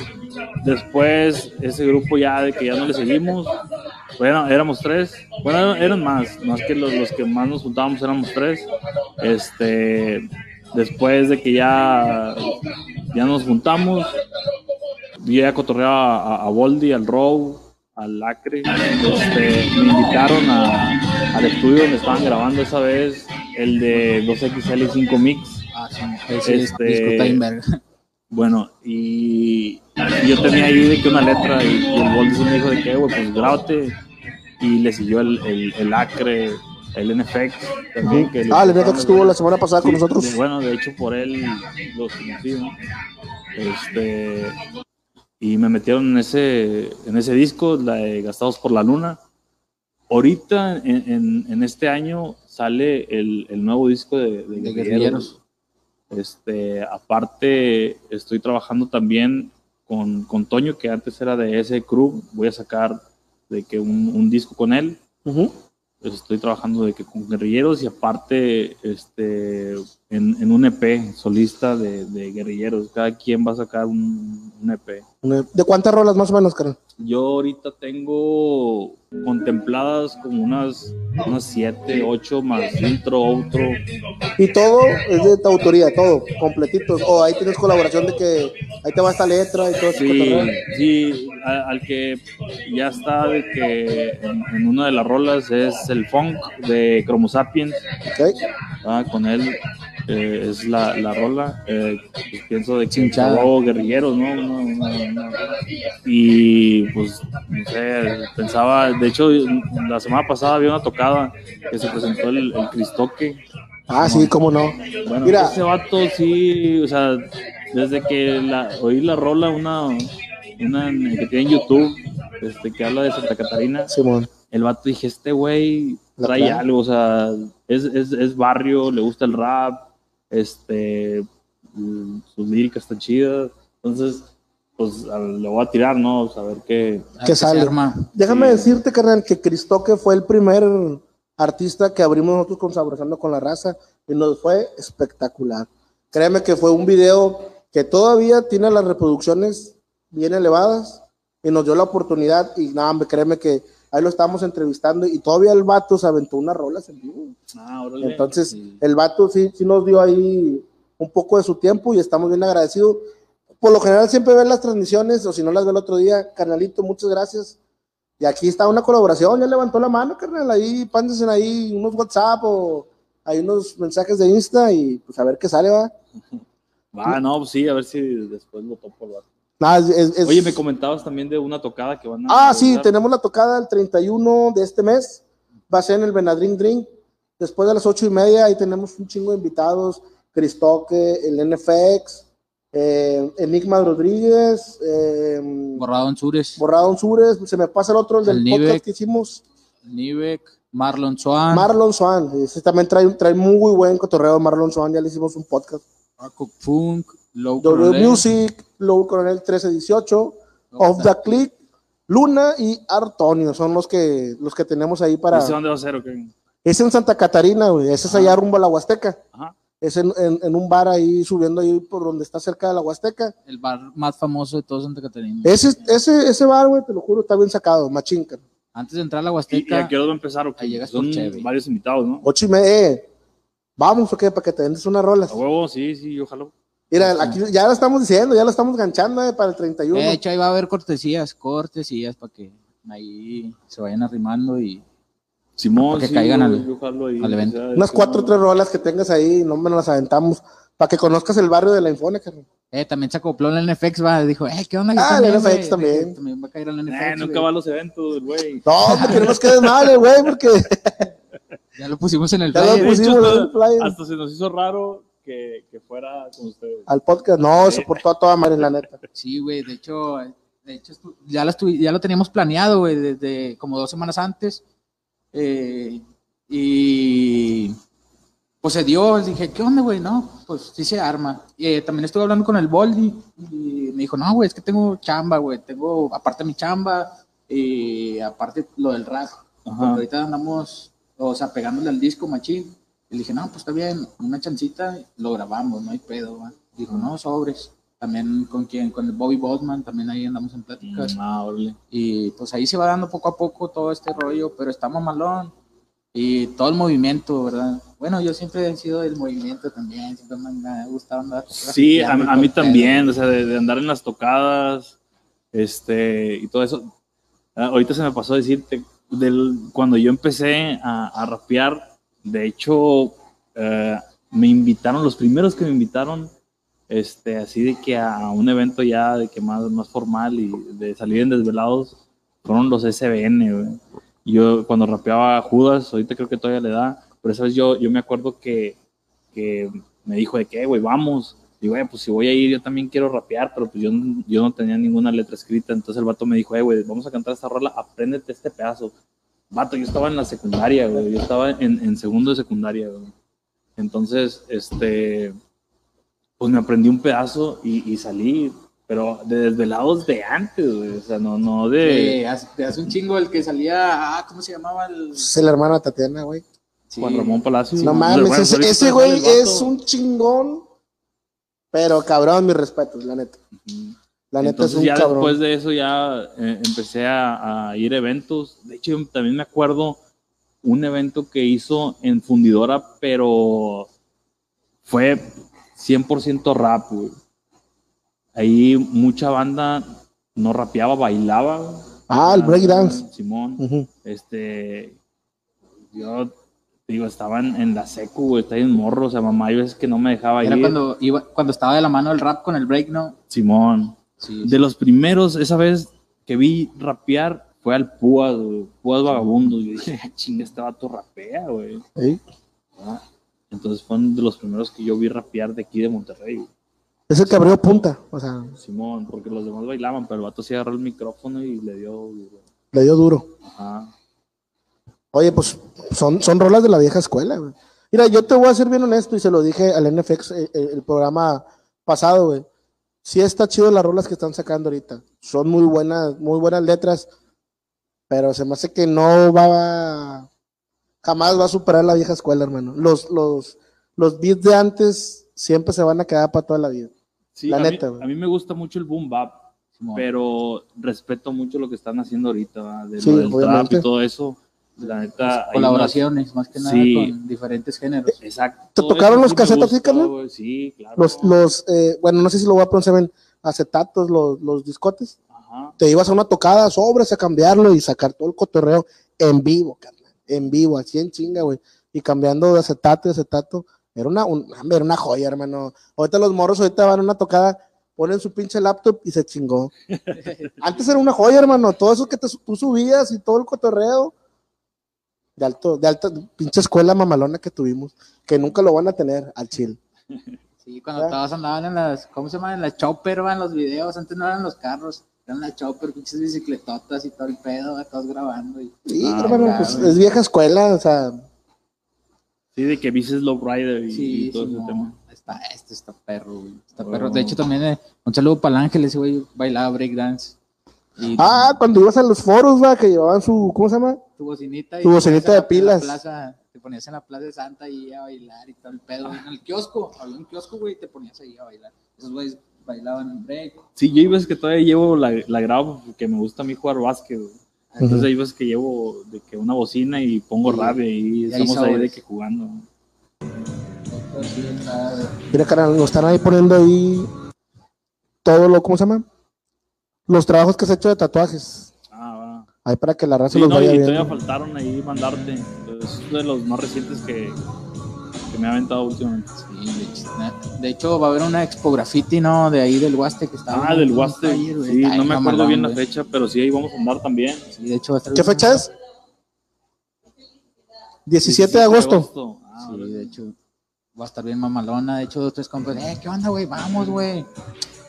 después, ese grupo ya de que ya no le seguimos, bueno, éramos tres, bueno, eran más, más que los, los que más nos juntábamos éramos tres. Este, después de que ya, ya nos juntamos, yo ya cotorreaba a, a Boldy, al Row, al Acre, este, me invitaron a- al estudio donde estaban grabando esa vez el de 2XL y 5 Mix. Ah, sí, Este-. Bueno, y yo tenía ahí de que una letra y, y el Goldison me dijo de que, güey, pues grábate. Y le siguió el, el, el Acre, el NFX también. Que Ah, el que estuvo la semana pasada con Sí, nosotros. de- bueno, de hecho por él los conocí, ¿no? Este, y me metieron en ese, en ese disco, la de Gastados por la Luna. Ahorita, en, en- en este año, sale el, el nuevo disco de, de De Guerrilleros. Guerrilleros. Este, aparte, estoy trabajando también con, con Toño, que antes era de ese crew. Voy a sacar de que un, un disco con él pues, estoy trabajando de que con guerrilleros y aparte este en, en un EP solista de, de guerrilleros. Cada quien va a sacar un, un EP ¿De cuántas rolas más o menos, carnal? yo ahorita tengo contempladas como unas unas siete ocho más intro outro Y todo es de tu autoría, todo, completito. O ahí tienes colaboración de que ahí te va esta letra y todo eso. sí sí al que ya está de que en, en una de las rolas es el funk de Chromo Sapiens. Ah, con él eh, es la, la rola. eh, pienso de grabó guerrilleros, ¿no? Una- Y pues, no sé, pensaba, de hecho, la semana pasada había una tocada que se presentó el, el Cristoque. Ah, sí, cómo no. Bueno, Mira. ese vato sí, o sea, desde que la, oí la rola, una, una que tiene en YouTube, este, que habla de Santa Catarina, Simón. el vato dije, este güey trae algo, o sea, es, es, es barrio, le gusta el rap, este, mm, sus líricas están chidas, entonces, pues le voy a tirar, ¿no? A ver qué... Que se sale. arma. Déjame Sí. decirte, carnal, que Cristoque fue el primer artista que abrimos nosotros con Saborizando con la Raza y nos fue espectacular. Créeme que fue un video que todavía tiene las reproducciones bien elevadas y nos dio la oportunidad y nada, hombre, créeme que ahí lo estábamos entrevistando y todavía el vato se aventó unas rolas en vivo. Ah, órale. Entonces, Sí. el vato sí, sí nos dio ahí un poco de su tiempo y estamos bien agradecidos. Por lo general siempre ven las transmisiones o si no las ve el otro día, carnalito, muchas gracias. Y aquí está una colaboración, ya levantó la mano, carnal, ahí pándense ahí unos WhatsApp o hay unos mensajes de Insta y pues a ver qué sale, va. (laughs) Va, no, pues sí, a ver si después lo topo el vato. Nada, es- es- Oye, me comentabas también de una tocada que van a... Ah, sí, tenemos la tocada el 31 de este mes. Va a ser en el Benadryl Drink. Después de las ocho y media, ahí tenemos un chingo de invitados. Cristoque, el NFX, eh, Enigma Rodríguez, eh, Borrado en Sures. Borrado Sures. Se me pasa el otro, el del El podcast Nivek. que hicimos. Nivek, Marlon Swan, Marlon Swan. Ese también trae, trae muy buen cotorreo. Marlon Swan, ya le hicimos un podcast. Paco Funk, Low W Coronel, Music, Low Coronel 1318, Off the Click, Luna y Artonio. Son los que, los que tenemos ahí para. ¿Ese dónde va a ser? Es en Santa Catarina, güey. Ese es allá rumbo a la Huasteca. Ajá. Es en, en- en un bar ahí, subiendo ahí por donde está cerca de la Huasteca. el bar más famoso de todo Santa Catarina. Ese, ese, ese bar, güey, te lo juro, está bien sacado, machinca. Antes de entrar a la ¿Y, y Huasteca, a qué hora va a empezar o qué? ahí llegas Son varios invitados, ¿no? Ocho y media. Vamos, ¿o qué? Para que te vendes unas rolas. A huevo, sí, sí, ojalá. Mira, aquí ya lo estamos diciendo, ya lo estamos ganchando eh, para el 31. de hecho, ahí va a haber cortesías, cortesías para que ahí se vayan arrimando y Simón, Para que sí, caigan al- ahí, evento. o sea, Unas cuatro o tres rolas que tengas ahí, no me las aventamos. Para que conozcas el barrio de la Infone, carnal. eh, también se acopló el NFX, va, dijo, eh, ¿qué onda? Ah, el NFX también. Dije, También va a caer el Eh, NFX. nunca güey. va a los eventos, güey. No, hombre, que no nos quedes mal, eh, güey, porque (laughs) Ya lo pusimos en el Ya lo hecho, pusimos en el flyer. hasta se nos hizo raro que, que fuera con ustedes. al podcast, no, se portó a toda madre, la neta. Sí, güey, de hecho, de hecho ya, lo ya lo teníamos planeado, güey, desde como dos semanas antes. Eh, y pues se dio, dije, ¿qué onda, güey? No, pues sí se arma. Y eh, también estuve hablando con el Boldi y me dijo, no, güey, es que tengo chamba, güey, tengo aparte mi chamba y aparte lo del rap. Ahorita andamos, o sea, pegándole al disco machín. Y le dije, no, pues está bien, una chancita, lo grabamos, no hay pedo, va. Dijo, no, sobres. También con quien, con el Bobby Bosman, también ahí andamos en pláticas. Ah, órale. Y pues ahí se va dando poco a poco todo este rollo, pero está mamalón. Y todo el movimiento, ¿verdad? Bueno, yo siempre he sido del movimiento también, siempre me ha gustado andar. Sí, a, a mí también, o sea, de, de andar en las tocadas, este, y todo eso. Ah, ahorita se me pasó a decirte, del, cuando yo empecé a, a rapear, de hecho, eh, me invitaron, los primeros que me invitaron, este, así de que a un evento ya de que más, más formal y de salir en desvelados, fueron los SBN, güey. Yo cuando rapeaba Judas, ahorita creo que todavía le da, pero esa vez yo, yo me acuerdo que, que me dijo de que, güey, vamos. Digo, güey, pues si voy a ir, yo también quiero rapear, pero pues yo, yo no tenía ninguna letra escrita. Entonces el vato me dijo, eh, güey, vamos a cantar esta rola, apréndete este pedazo. Vato, yo estaba en la secundaria, güey, yo estaba en, en segundo de secundaria, güey. Entonces, este, pues me aprendí un pedazo y, y salí, pero de desvelados de antes, güey. O sea, no, no de. Eh, hace, te hace un chingo el que salía, ah, ¿cómo se llamaba? El... Es el hermano de Tatiana, güey. Sí. Juan Ramón Palacio. No mames, pues, ese, ese güey es un chingón. Pero cabrón, mis respetos, la neta. La neta Entonces es un ya cabrón. después de eso ya eh, empecé a, a ir a eventos. De hecho, también me acuerdo un evento que hizo en Fundidora, pero fue 100% rap, güey. Ahí mucha banda no rapeaba, bailaba. güey. Ah, el breakdance. Simón. Este, yo digo, estaba en, en la secu, güey, estaba en morro, o sea, mamá, hay veces que no me dejaba Era ir. cuando, iba, cuando estaba de la mano el rap con el break, ¿no? Simón. Sí, De los primeros, esa vez que vi rapear fue al Púas, güey, Púas Vagabundo. Yo dije, (laughs) "Ah, chinga, este vato rapea, güey. Ey. Ah, Entonces fue uno de los primeros que yo vi rapear de aquí de Monterrey, güey. Es el que abrió punta. O sea, Simón, porque los demás bailaban, pero el vato sí agarró el micrófono y le dio. güey. le dio duro. Ajá. Oye, pues son, son rolas de la vieja escuela, güey. Mira, yo te voy a ser bien honesto y se lo dije al NFX eh, eh, el, programa pasado, güey. Sí está chido las rolas que están sacando ahorita. Son muy buenas, muy buenas letras, pero se me hace que no va a- jamás va a superar la vieja escuela, hermano. Los, los, los beats de antes siempre se van a quedar para toda la vida. Sí, La a, neta, mí, a mí me gusta mucho el boom bap, pero respeto mucho lo que están haciendo ahorita, de Sí, lo del trap y todo eso. La neta. hay Colaboraciones, más que nada, Sí. con diferentes géneros. Exacto. ¿Te tocaron los sí gusta, carnal? güey, Sí, claro. Los, los eh, bueno, no sé si lo voy a pronunciar bien, acetatos, los, los discotes. Ajá. te ibas a una tocada, sobres a cambiarlo y sacar todo el cotorreo en vivo, carnal. En vivo, así en chinga, güey. Y cambiando de acetato y acetato. Era una, un- era una joya, hermano. Ahorita los morros ahorita van a una tocada, ponen su pinche laptop y se chingó. (laughs) Antes era una joya, hermano. Todo eso que te, tú subías y todo el cotorreo. De alto, de alta, pinche escuela mamalona que tuvimos, que nunca lo van a tener al chill. Sí, cuando Ya. todos andaban en las, ¿cómo se llama? En la chopper, va, en los videos. Antes no eran los carros, eran la chopper, pinches bicicletotas y todo el pedo, va, todos grabando. Y... Sí, Ah, pues es vieja escuela, o sea, Sí, de que viste Low Rider y, Sí, y todo ese Simón. tema. Está, este está perro, güey. Está perro. De hecho, también eh, un saludo para el Ángel, ese güey bailaba breakdance. Y Ah, cuando ibas a los foros, va, que llevaban su, ¿cómo se llama? Tu bocinita. y tu te bocinita ponías en de pilas. plaza, te ponías en la plaza de Santa y a bailar y todo el pedo. En el kiosco, había un kiosco, güey, y te ponías ahí a bailar. Esos güeyes bailaban en break. Sí, yo hay veces que todavía llevo la, la grabo porque me gusta a mí jugar básquet. güey. Entonces hay veces que llevo de que una bocina y pongo Sí. radio y, Y ahí estamos ahí de que jugando. Mira, carnal, nos están ahí poniendo ahí todo lo, ¿cómo se llama? Los trabajos que has hecho de tatuajes. Ah. Ahí para que la raza Sí, los no, vaya y viendo. todavía faltaron ahí mandarte. Entonces, es de los más recientes que, que me ha aventado últimamente. Sí, de hecho, na- de hecho, va a haber una expo graffiti, ¿no? De ahí del Huaste que está. Ah, del Huaste. Sí, no me acuerdo bien la fecha. pero sí, ahí vamos a andar también. Sí, de hecho, va a estar ¿Qué fecha es? 17 de agosto. Ah, Sí, de hecho, va a estar bien mamalona. De hecho, dos, tres compas, eh, ¿qué onda, güey? Vamos, güey.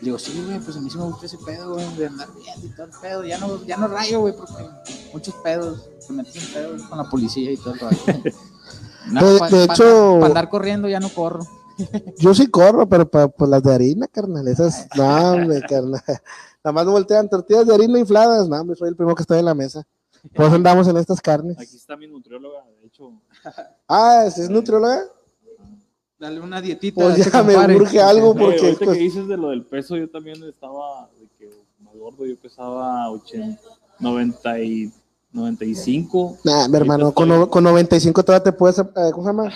Digo, sí, güey, pues a mí sí me gusta ese pedo, güey, de andar bien y todo el pedo. Ya no, ya no rayo, güey, porque muchos pedos, se meten en pedos con la policía y todo el rollo. (laughs) De- pa- de pa- hecho- Para andar corriendo ya no corro. Yo sí corro, pero para pues, las de harina, carnal. Esas, no, hombre, carnal. (laughs) Nada más voltean tortillas de harina infladas. No, hombre, soy el primero que estoy en la mesa. Por eso andamos en estas carnes. Aquí está mi nutrióloga, de hecho. Ah, ¿es nutrióloga? Dale una dietita. Pues ya me urge algo porque ahorita pues, que dices de lo del peso, yo también estaba de que más gordo, yo pesaba 80, 90 y 95. Nah, mi hermano, con, no- con 95 todavía te puedes, eh, ¿cómo se llama?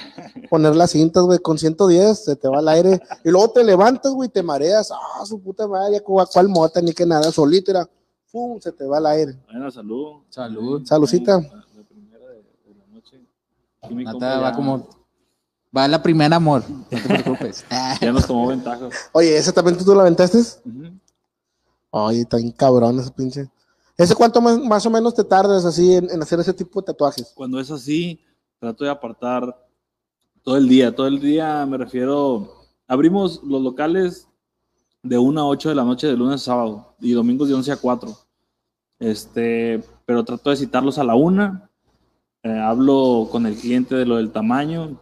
Poner las cintas, güey, con 110 se te va al aire. Y luego te levantas, güey, te mareas. Ah, su puta madre, ¿cuál, cuál mota, ni que nada, solito, era, ¡pum! se te va al aire. Bueno, salud. Salud. Saludcita. La, la primera de, de la noche. Nata va como Va la primera amor, no te (laughs) preocupes. Ya nos tomó ventaja. Oye, ¿ese también tú, tú lo aventaste? Ujú. Oye, está bien cabrón ese pinche. ¿Ese cuánto más, más o menos te tardas así en, en hacer ese tipo de tatuajes? Cuando es así, trato de apartar todo el día. Todo el día me refiero. Abrimos los locales de 1 a 8 de la noche de lunes a sábado y domingos de 11 a 4. Este, pero trato de citarlos a la 1. eh, hablo con el cliente de lo del tamaño.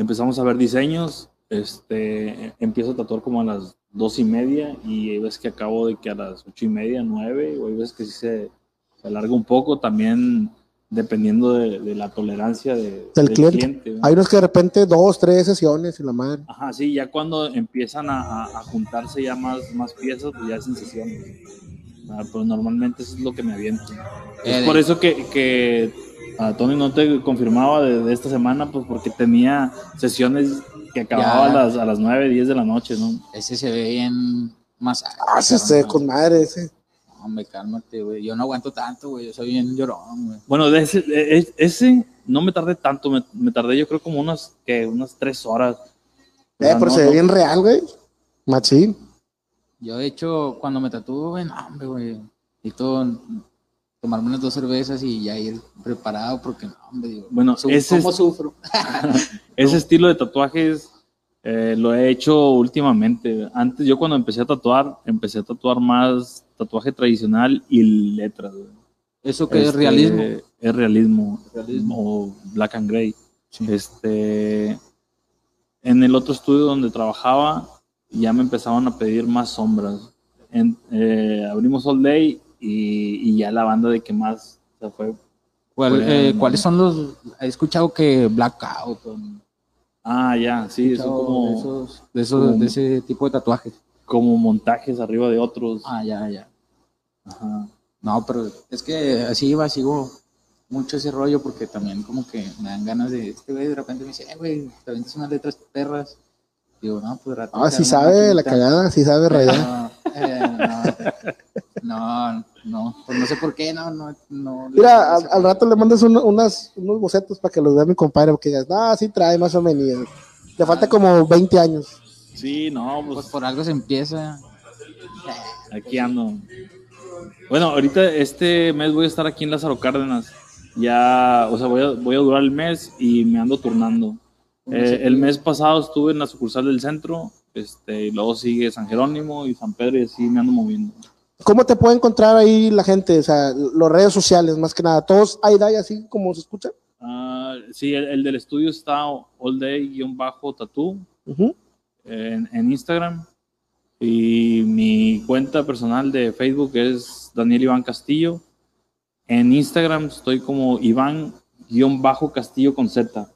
Empezamos a ver diseños. Este, empiezo a tatuar como a las dos y media y hay veces que acabo de que a las ocho y media, nueve, o hay veces que sí se, se alarga un poco, también dependiendo de, de la tolerancia de- Del cliente. ¿no? Hay unos que de repente dos, tres sesiones y la madre. Ajá, sí, ya cuando empiezan a, a- a juntarse ya más, más piezas, pues ya es en sesiones. Ah, pero normalmente eso es lo que me aviento. Eh, Es por eso que, que a Tony no te confirmaba de, de esta semana, pues porque tenía sesiones que acababan a las, a las 9, 10 de la noche, ¿no? Ese se ve bien más. Ah, se se con madre ese. Hombre, cálmate, güey. Yo no aguanto tanto, güey. Yo soy bien llorón, güey. Bueno, de ese, e- ese no me tardé tanto, me, me tardé yo creo como unas, que unas 3 horas. Eh, pero no- se ve no- bien real, güey. Machín. Yo, de hecho, cuando me tatúo, güey, no, hombre, güey. Necesito tomarme unas dos cervezas y ya ir preparado porque, no, hombre, digo, Bueno, su- ese ¿cómo es- sufro? (laughs) Ese estilo de tatuajes eh, lo he hecho últimamente. Antes, yo cuando empecé a tatuar, empecé a tatuar más tatuaje tradicional y letras. güey. Eso que es Este, realismo. Es realismo. Realismo. O black and gray. Este, en el otro estudio donde trabajaba, ya me empezaban a pedir más sombras. En- eh, abrimos All Day y, y ya la banda de que más se fue. ¿Cuál- eh. ¿Cuáles son los...? He escuchado que Blackout, o- Ah, ya, sí, son como, de, esos, de, esos- como- de ese tipo de tatuajes. como montajes arriba de otros. Ah, ya, ya. Ajá. No, pero es que así iba, sigo mucho ese rollo porque también como que me dan ganas de... Este güey de repente me dice, eh, güey, te aventas unas letras perras. Digo, no, pues rato. Ah, sí sabe la cagada, sí sabe rayar. No, eh, no, (laughs) no, no, pues no sé por qué, no, no, no. Mira, al, al rato le mandas un- unas, unos bocetos para que los vea mi compadre, porque digas, no, sí trae más o menos. Le falta como 20 años. Sí, no, Pues pues por algo se empieza. aquí ando. Bueno, ahorita este mes voy a estar aquí en Lázaro Cárdenas. Ya, o sea, voy a, voy a durar el mes y me ando turnando. Eh, el mes pasado estuve en la sucursal del centro, este, y luego sigue San Jerónimo y San Pedro y así me ando moviendo. ¿Cómo te puede encontrar ahí la gente? O sea, las redes sociales, más que nada. Todos hay ahí así como se escucha. Ah, sí, el, el del estudio está all day-tattoo Ujú. en, en Instagram. Y mi cuenta personal de Facebook es Daniel Iván Castillo. En Instagram estoy como Iván-Castillo con Z.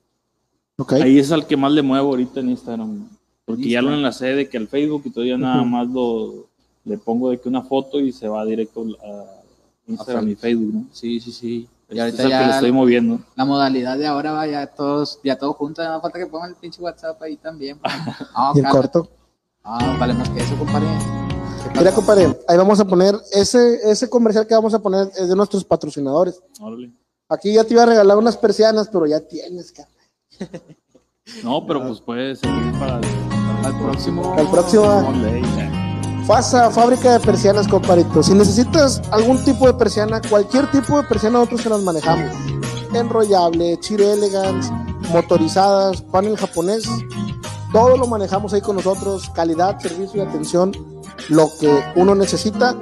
Ahí es al que más le muevo ahorita en Instagram. Porque ya lo enlacé de que al Facebook y todavía nada más lo, le pongo de que una foto y se va directo a Instagram y Facebook. ¿no? Sí, sí, sí. Y Este ahorita es el que le ya estoy moviendo. la modalidad de ahora va ya todos, ya todo junto, no falta que pongan el pinche WhatsApp ahí también. Ah, Bien cálmate. corto. Ah, vale más que eso, compadre. ¿Qué Mira, compadre, ahí vamos a poner, ese, ese comercial que vamos a poner es de nuestros patrocinadores. Órale. Aquí ya te iba a regalar unas persianas, pero ya tienes, cara. No, pero pues puede servir para el, para Al próximo. Al próximo. ah. Ya. FASA, fábrica de persianas, compadrito. Si necesitas algún tipo de persiana, cualquier tipo de persiana, nosotros se las manejamos. Enrollable, chile elegance, motorizadas, panel japonés. Todo lo manejamos ahí con nosotros. Calidad, servicio y atención. Lo que uno necesita.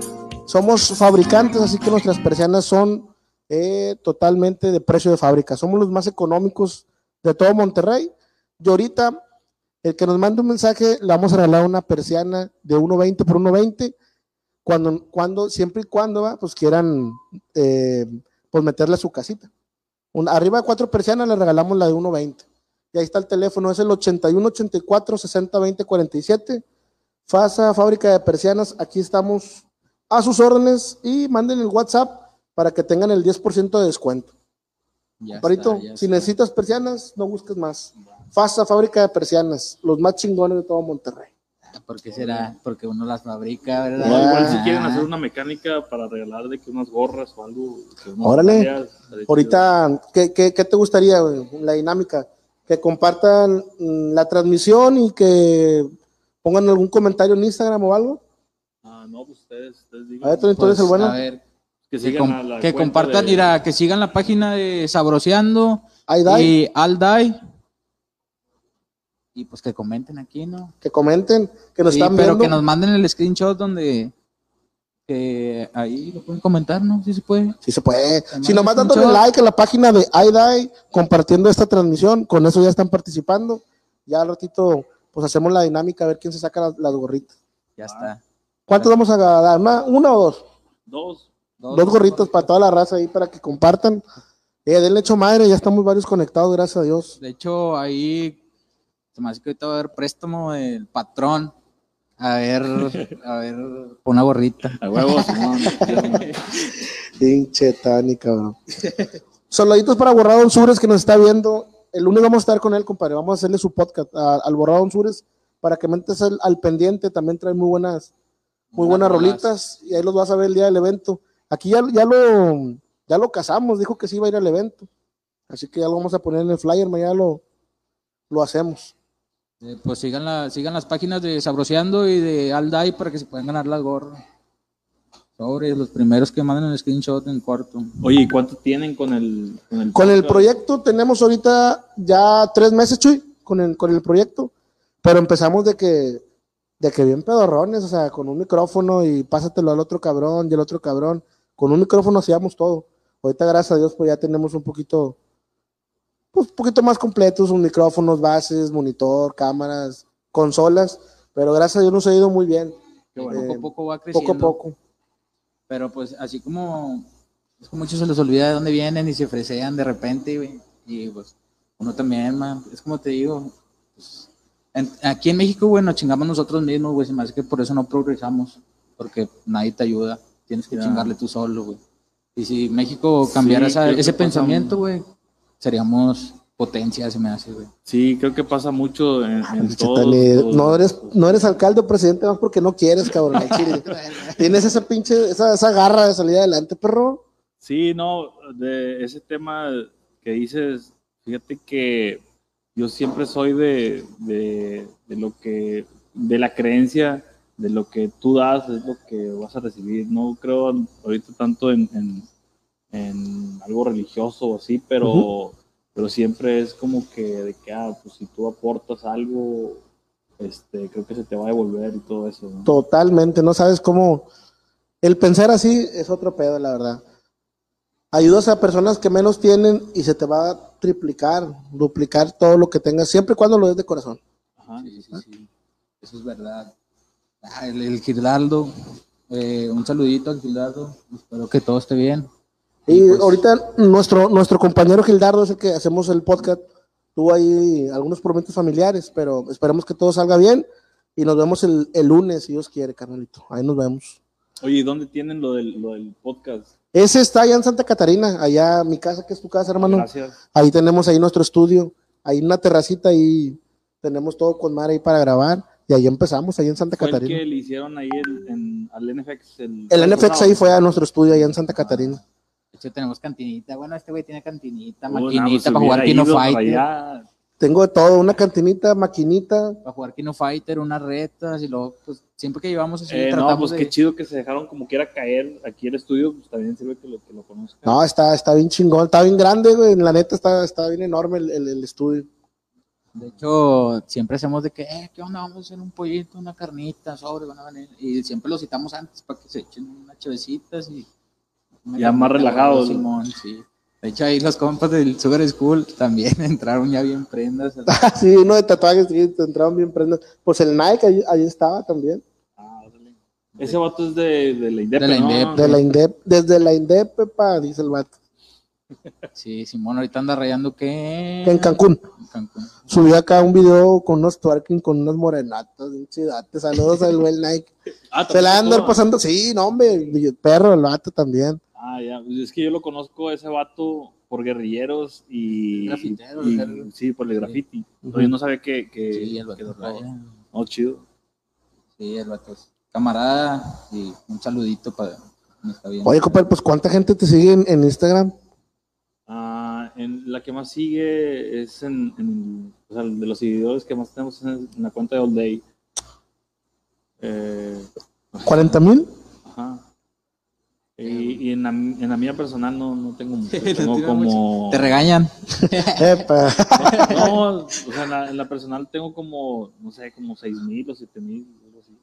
Somos fabricantes, así que nuestras persianas son eh, totalmente de precio de fábrica. Somos los más económicos de todo Monterrey. Y ahorita el que nos mande un mensaje, le vamos a regalar una persiana de 1.20 por 1.20, cuando, cuando, siempre y cuando, ¿va? pues quieran, eh, pues meterle a su casita. Arriba de cuatro persianas le regalamos la de 1.20. Y ahí está el teléfono, es el 81 84 60 20 47. FASA, fábrica de persianas, aquí estamos a sus órdenes y manden el WhatsApp para que tengan el 10% de descuento. Ya Parito, está, ya si está. necesitas persianas, no busques más. FASA, fábrica de persianas, los más chingones de todo Monterrey. ¿Por qué será? Porque uno las fabrica, No, ¿verdad? igual si Ah. quieren hacer una mecánica para regalar de que unas gorras o algo. Órale. tareas. Ahorita, ¿qué, qué, qué te gustaría, güey? La dinámica. Que compartan mm, la transmisión y que pongan algún comentario en Instagram o algo. Ah, no, pues ustedes, ustedes A digan. ver, Tony, tú eres el Pues, bueno. A ver, que que, sigan com- a la que compartan, de- mira, que sigan la página de Sabroseando y Aldai. Y pues que comenten aquí, ¿no? que comenten, que nos Sí, están pero viendo. que nos manden el screenshot donde que ahí lo pueden comentar, ¿no? Sí se puede. Si se puede. Te Si nomás dándole like a la página de iDie, compartiendo esta transmisión, con eso ya están participando. Ya al ratito, pues hacemos la dinámica a ver quién se saca las, las gorritas. Ya está. ¿Cuántos vamos a dar? ¿Una, una o dos? Gorritos para toda la raza ahí para que compartan. Eh, denle hecho madre, ya estamos varios conectados, gracias a Dios. De hecho, ahí se me hace que ahorita va a haber préstamo del patrón. A ver, (laughs) a ver, una gorrita. A huevos. (laughs) Pinche Tani, cabrón. Saluditos para Borrado Sures que nos está viendo. El lunes vamos a estar con él, compadre. Vamos a hacerle su podcast a- al Borrado Sures para que mentes al, al pendiente. También trae muy buenas, muy buenas rolitas y ahí los vas a ver el día del evento. Aquí ya, ya lo ya lo casamos, dijo que sí iba a ir al evento. Así que ya lo vamos a poner en el flyer, mañana lo, lo hacemos. Eh, Pues sigan, la, sigan las páginas de Sabroseando y de Aldai para que se puedan ganar las gorras. Sobre los primeros que manden el screenshot en corto. Oye, ¿y cuánto tienen con el con el, Con el proyecto tenemos ahorita ya tres meses, Chuy, con el, con el proyecto, pero empezamos de que, de que bien pedorrones, o sea, con un micrófono y pásatelo al otro cabrón y el otro cabrón, con un micrófono hacíamos todo. Ahorita, gracias a Dios, pues ya tenemos un poquito, pues un poquito más completos, un micrófonos, bases, monitor, cámaras, consolas, pero gracias a Dios nos ha ido muy bien, Poco Eh, a poco va creciendo. poco a poco. Pero pues así como es que muchos se les olvida de dónde vienen y se fresean de repente, güey. Y pues uno también, man. Es como te digo. pues, en- aquí en México, güey, nos chingamos nosotros mismos, güey. Se me hace que por eso no progresamos. Porque nadie te ayuda. Tienes que Ya. chingarle tú solo, güey. Y si México cambiara Sí, esa- ese pensamiento, güey, seríamos potencia, se me hace, güey. Sí, creo que pasa mucho en, en Tani, los- no eres, no eres alcalde o presidente más porque no quieres, cabrón. (laughs) Tienes esa pinche, esa, esa garra de salir adelante, perro. Sí, no, de ese tema que dices, fíjate que yo siempre soy de, de, de lo que, de la creencia de lo que tú das es lo que vas a recibir. No creo ahorita tanto en, en, en algo religioso o así, pero, pero siempre es como que de que, ah, pues si tú aportas algo, este, creo que se te va a devolver y todo eso. ¿no? Totalmente, no sabes cómo. El pensar así es otro pedo, la verdad. Ayudas a personas que menos tienen y se te va a triplicar, duplicar todo lo que tengas, siempre y cuando lo des de corazón. Ajá. Sí, sí, sí. Eso es verdad. Ah, el, el Gildardo, eh, un saludito al Gildardo. Espero que todo esté bien. Y pues- ahorita nuestro, nuestro compañero Gildardo es el que hacemos el podcast. Tuvo ahí algunos problemas familiares, pero esperemos que todo salga bien y nos vemos el, el lunes, si Dios quiere, carnalito. Ahí nos vemos. Oye, ¿y dónde tienen lo del, lo del podcast? Ese está allá en Santa Catarina, allá mi casa, que es tu casa, hermano. Gracias. Ahí tenemos ahí nuestro estudio, ahí una terracita y tenemos todo con mar ahí para grabar. Y ahí empezamos, ahí en Santa Fue el Catarina. que le hicieron ahí el- en, al NFX. El, El NFX ahí fue a nuestro estudio, allá en Santa Catarina. De hecho, tenemos cantinita. Bueno, este güey tiene cantinita, Uy, no, pues, maquinita para jugar Kino Fighter. Tengo de todo, una cantinita, maquinita. Para jugar Kino Fighter, unas retas y luego, pues siempre que llevamos así, eh, no, tratamos pues de. qué chido que se dejaron como quiera caer aquí el estudio, pues también sirve que lo, que lo conozcan. No, está, está bien chingón, está bien grande, güey. La neta está, está bien enorme el, el- el estudio. De hecho, siempre hacemos de que, eh, ¿qué onda? Vamos a hacer un pollito, una carnita, sobre, van a venir. Y siempre los citamos antes para que se echen unas chavecitas y. Ya más relajados. Simón, sí. De hecho, ahí los compas del Sugar School también (laughs) entraron ya bien prendas. (laughs) sí, uno de tatuajes, sí, entraron bien prendas. Pues el Nike ahí, ahí estaba también. Ah. Ese vato es de, de la INDEP, De la ¿no? INDEP. De la INDEP, desde la INDEP, pepa, dice el vato. Sí, Simón ahorita anda rayando que. En Cancún. En Cancún. Subí acá un video con unos twerking, con unas morenatas, chidates. Saludos al buen Nike. Ah, Se la andan pasando, sí, no, hombre, perro, el vato también. Ah, ya, pues es que yo lo conozco ese vato por guerrilleros y. Grafitero, y- el- sí, por el sí. graffiti. Pero yo no sabía que. que Sí, el que vato raya. No, chido. Sí, el vato es camarada y un saludito para. está. Oye, compadre, pues ¿cuánta gente te sigue en, en Instagram? Ah, en la que más sigue es en, en- o sea, de los seguidores que más tenemos es en, la cuenta de All Day. Eh, ¿40 mil? ajá. Y, y en, la, en la mía personal no, no tengo mucho. (laughs) No Tengo como. Te regañan. (laughs) Epa. (laughs) No, o sea, en la, en la personal tengo como, no sé, como 6 mil o 7 mil. algo así.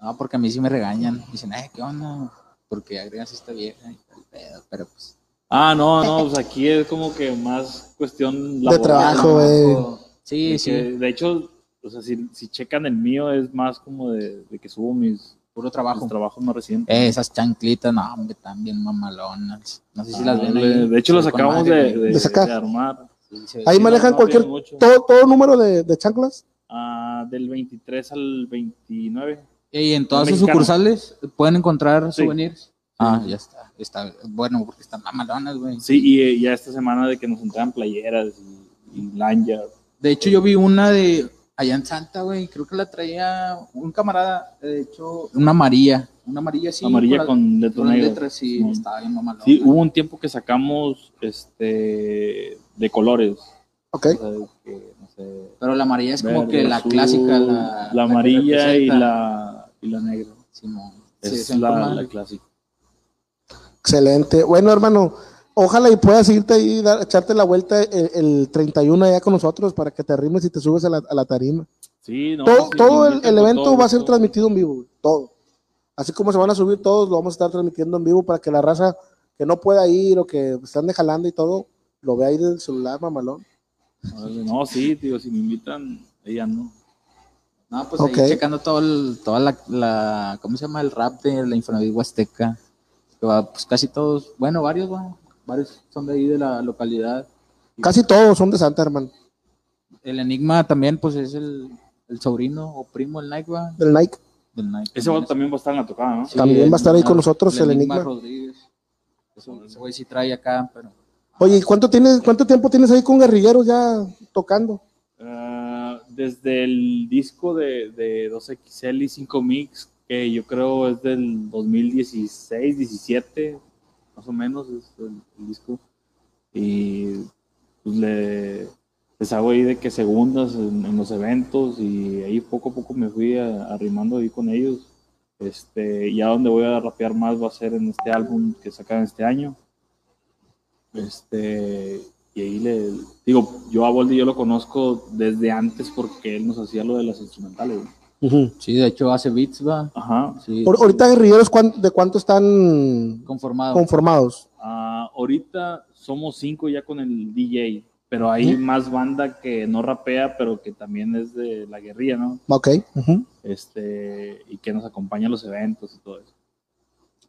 No, porque a mí sí me regañan. Dicen, ay, ¿qué onda? Porque agregas esta vieja y tal pedo. Pero pues. Ah, no, no, pues aquí es como que más cuestión De laboral, trabajo, ¿no? güey. Sí, De sí. que, de hecho, o sea, si, si checan el mío es más como de, de que subo mis, Puro mis trabajo. trabajos más recientes. Eh, esas chanclitas, no, hombre, están bien mamalonas. No sé si Ah, las ven ahí. de hecho, las acabamos madre, de, de- De sacar. de armar. Sí, Ahí Sí, manejan no cualquier, todo, todo número de, de chanclas. Ah, del 23 al 29. Y en todas sus sucursales pueden encontrar Sí. souvenirs. Ah, ya está. Está bueno, porque están mamalonas, güey. Sí, y eh, ya esta semana de que nos entregan playeras y, y lanyard. De hecho, yo vi una de allá en Santa, güey. Creo que la traía un camarada. De hecho, una amarilla. Una amarilla así. amarilla la- con letras letras, sí. Simón. Estaba bien mamalona. Sí, hubo un tiempo que sacamos este de colores. Ok. O sea, de que, no sé, Pero la amarilla es como que la clásica. La, amarilla y la, y la negra. Es Sí, se la, la clásica. Excelente. Bueno, hermano, ojalá y puedas irte ahí, dar- echarte la vuelta el, el 31 allá con nosotros para que te arrimes y te subes a la, a la tarima. Sí, no, todo sí, todo me el, evento todo va a ser transmitido en vivo, todo. Así como se van a subir todos, lo vamos a estar transmitiendo en vivo para que la raza que no pueda ir o que están de jalando y todo, lo vea ahí del celular, mamalón. No, sí, digo, si me invitan, ahí ando. No, pues Ok. ahí checando todo el, toda la, la, ¿cómo se llama? El rap de la Infonavit Huasteca. Que va, pues casi todos, bueno, varios, va, varios son de ahí de la localidad. Casi todos son de Santa, hermano. El Enigma también, pues es el, el sobrino o primo del Nike, va, Del Nike. del Nike. Ese vato también va a estar en la tocada, ¿no? Sí, También va a estar ahí con nosotros el Enigma. Rodríguez. Eso- Ese güey sí trae acá, pero Oye, ¿y cuánto, tienes, cuánto tiempo tienes ahí con guerrilleros ya tocando? Ah, desde el disco de, de 2XL y 5 Mix, que yo creo es del 2016, 17, más o menos es el, el disco. Y pues le, les hago ahí de que segundas en, en los eventos y ahí poco a poco me fui arrimando ahí con ellos. Este, ya donde voy a rapear más va a ser en este álbum que sacan este año. Este, y ahí le digo, yo a Boldi yo lo conozco desde antes porque él nos hacía lo de las instrumentales. Sí, de hecho hace beats, va. Ajá. Sí, Ahor- Ahorita guerrilleros, ¿cuán- ¿de cuánto están conformado. conformados? Ah, ahorita somos cinco ya con el DJ, pero hay más banda que no rapea, pero que también es de la guerrilla, ¿no? Ok. Este, y que nos acompaña a los eventos y todo eso.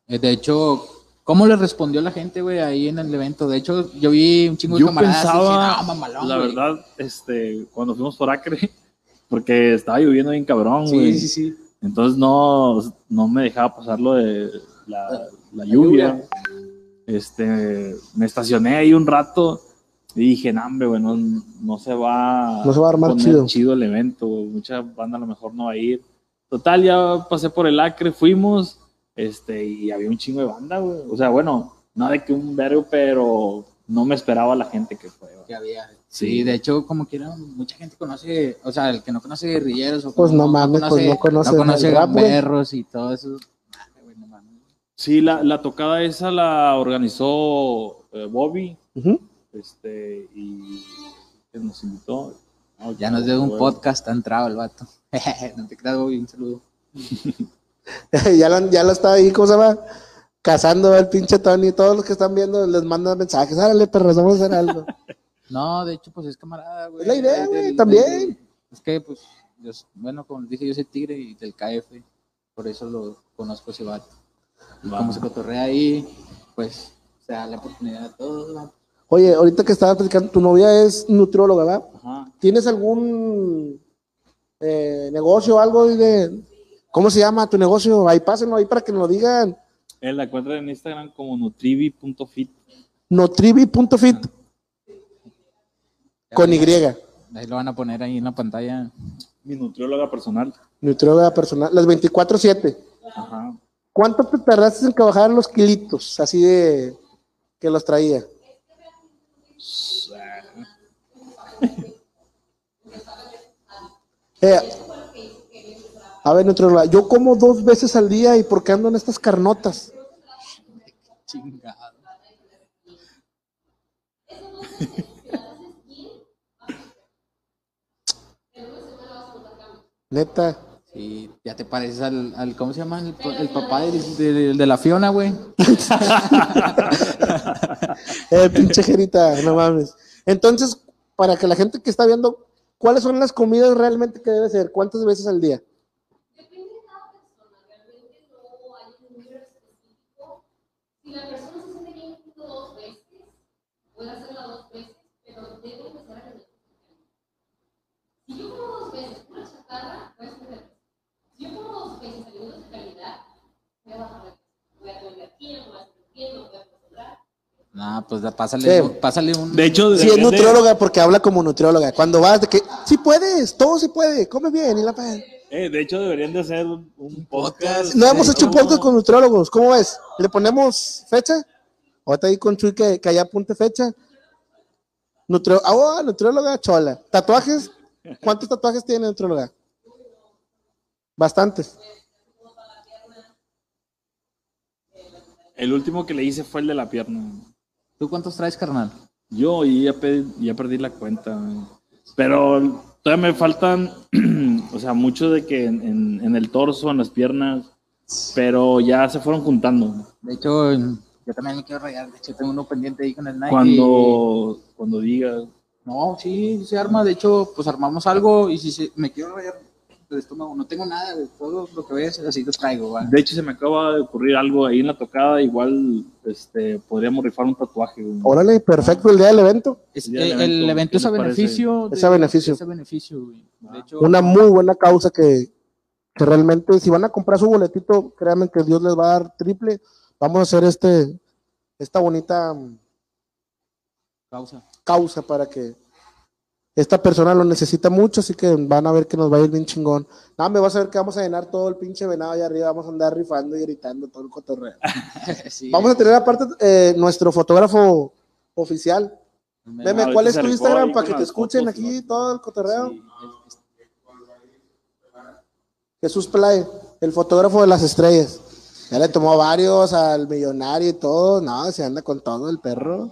Eh, De hecho, ¿cómo le respondió la gente, güey, ahí en el evento? De hecho, yo vi un chingo de Yo camaradas y pensaba, dije, "No, mamalón, la güey". verdad, este, cuando fuimos por Acre, porque estaba lloviendo bien cabrón, güey. Sí, sí, sí. Entonces no, no me dejaba pasar lo de la, la lluvia. Este, me estacioné ahí un rato y dije, no, hombre, güey, no, no se va No se va a armar poner chido". el evento, güey. mucha banda a lo mejor no va a ir. Total, ya pasé por el Acre, fuimos, este, y había un chingo de banda, güey. O sea, bueno, no de que un verbo, pero no me esperaba la gente que fue. güey. que había. Sí. De hecho, como quiera, mucha gente conoce, o sea, el que no conoce guerrilleros o Pues no mames, pues no conoce no conoce rap, gamberros y todo eso. Güey, no mames. Sí, la, la tocada esa la organizó eh, Bobby, este, y que nos invitó. No, Ya nos dio un podcast, ha entrado el vato. (laughs) no te creas, Bobby, un saludo. (laughs) ya, lo, ya lo está ahí, ¿cómo se llama? Cazando el pinche Tony. Todos los que están viendo les mandan mensajes. Árale, perros, vamos a hacer algo. (laughs) No, de hecho, pues es camarada, güey. Es la idea, güey, también. del- Es que, pues, yo, bueno, como les dije, yo soy tigre y del KF, por eso lo conozco ese vato. Y Va. como se cotorrea ahí, pues, se da la oportunidad a todos. Oye, ahorita que estaba platicando, tu novia es nutrióloga, ¿verdad? Ajá. ¿Tienes algún eh, negocio o algo de... ¿Cómo se llama tu negocio? Ahí pásenlo ahí para que nos lo digan. Él la encuentra en Instagram como nutrivi.fit. Notrivi.fit con Y. Ahí lo van a poner ahí en la pantalla. Mi nutrióloga personal. Nutrióloga personal. Las 24-7. Ajá. ¿Cuánto te tardaste en que bajaran los kilitos? Así de que los traía. (laughs) Eh, a ver, nutrióloga, yo como dos veces al día y por qué ando en estas carnotas. Chingado. (laughs) Neta. Sí, ya te pareces al, al ¿cómo se llama? El, el papá del- del- de, la Fiona, güey. (laughs) Eh, pinche jerita, no mames. Entonces, para que la gente que está viendo, ¿cuáles son las comidas realmente que debe ser? ¿Cuántas veces al día? Depende de cada persona, realmente no hay un número específico. Si la persona se siente bien comiendo dos veces, puede hacerla dos veces, pero debe empezar a tener Si yo como dos veces pura chatarra, voy a subir de peso. Si yo como dos veces alimentos de calidad, a aquí, no voy a estar bien, no voy a acostumbrar. Nah, pues pásale, Sí. pásale un. De hecho, Sí, es nutrióloga porque habla como nutrióloga. Cuando vas de que, sí puedes, todo se puede, come bien y la eh, de hecho, deberían de hacer un, un podcast. No hemos hecho un podcast con nutriólogos. ¿Cómo ves? ¿Le ponemos fecha? Ahorita ahí con Chuy que, que allá apunte fecha. Nutrio, ah, oh, nutrióloga chola. ¿Tatuajes? ¿Cuántos tatuajes tiene nutrióloga? Bastantes. El último que le hice fue el de la pierna. ¿Tú cuántos traes, carnal? Yo ya, ya perdí la cuenta. Pero todavía me faltan, (clears throat) o sea, mucho de que en, en- en el torso, en las piernas, pero ya se fueron juntando. De hecho, yo también me quiero rayar. De hecho, tengo uno pendiente ahí con el Nike. Cuando, cuando digas, No, sí, se arma. De hecho, pues armamos algo y si se- me quiero rayar el estómago, no tengo nada. De todo lo que ves, así lo traigo. ¿va? de hecho se me acaba de ocurrir algo ahí en la tocada, igual este, podríamos rifar un tatuaje. güey. Órale, perfecto el día del evento. Es- el el, evento, evento ¿qué es a beneficio. Es a beneficio. Es a beneficio, güey. De hecho, Una muy buena causa que, que realmente, si van a comprar su boletito, créanme que Dios les va a dar triple. Vamos a hacer este, esta bonita mm, causa. causa para que esta persona lo necesita mucho, así que van a ver que nos va a ir bien chingón. No, me vas a ver que vamos a llenar todo el pinche venado allá arriba, vamos a andar rifando y gritando todo el cotorreo. (laughs) Sí, Vamos a tener aparte eh, nuestro fotógrafo oficial. me- Meme, ¿cuál es tu Instagram para que te escuchen fotos, aquí todo el cotorreo? Sí. Jesús Play, el fotógrafo de las estrellas. Ya le tomó varios al millonario y todo. No, se anda con todo el perro.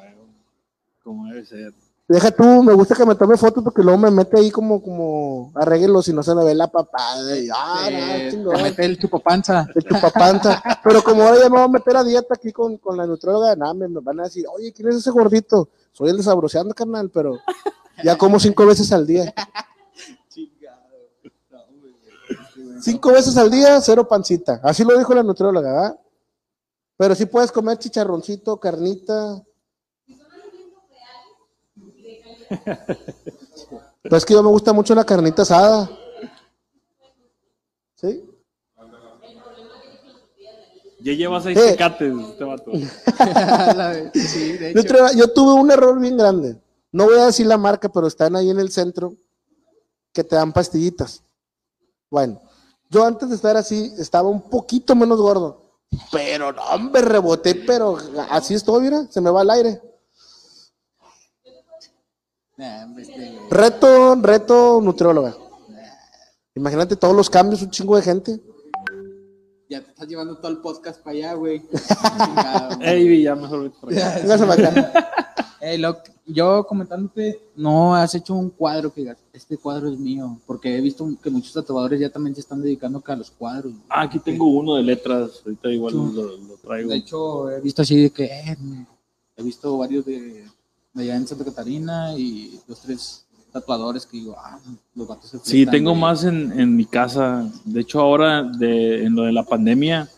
Como debe ser. Deja tú, me gusta que me tome fotos porque luego me mete ahí como, como arréguelo si no se me ve la papada. Y, ah, Eh, no, te mete el chupapanza. de chupapanta. Pero como ahora ya me voy a meter a dieta aquí con, con la nutróloga, nada, me, me van a decir, oye, ¿quién es ese gordito? Soy el desabroceando, carnal, pero ya como cinco veces al día. Cinco veces al día, cero pancita. Así lo dijo la nutrióloga, ¿verdad? Pero sí puedes comer chicharroncito, carnita. Pero es que yo me gusta mucho la carnita asada. ¿Sí? Ya lleva seis Eh. tecates este vato. (laughs) sí, de hecho. Nutrióloga, yo tuve un error bien grande. No voy a decir la marca, pero están ahí en el centro que te dan pastillitas. Bueno, yo antes de estar así estaba un poquito menos gordo. Pero no, hombre, reboté, pero así estoy, mira, se me va el aire. Nah, este. Reto, reto nutrióloga. Imagínate todos los cambios, un chingo de gente. Ya te estás llevando todo el podcast para allá, güey. (laughs) Ey, ya mejor. Ey, lo- yo comentándote, no has hecho un cuadro que digas, este cuadro es mío, porque he visto que muchos tatuadores ya también se están dedicando acá a los cuadros. Ah, aquí tengo uno de letras. Ahorita igual lo, lo traigo. De hecho, he visto así de que eh, he visto varios de allá en Santa Catarina y dos, tres tatuadores que digo, ah, los vatos se Sí, tengo más en, en mi casa. De hecho, ahora de, en lo de la pandemia,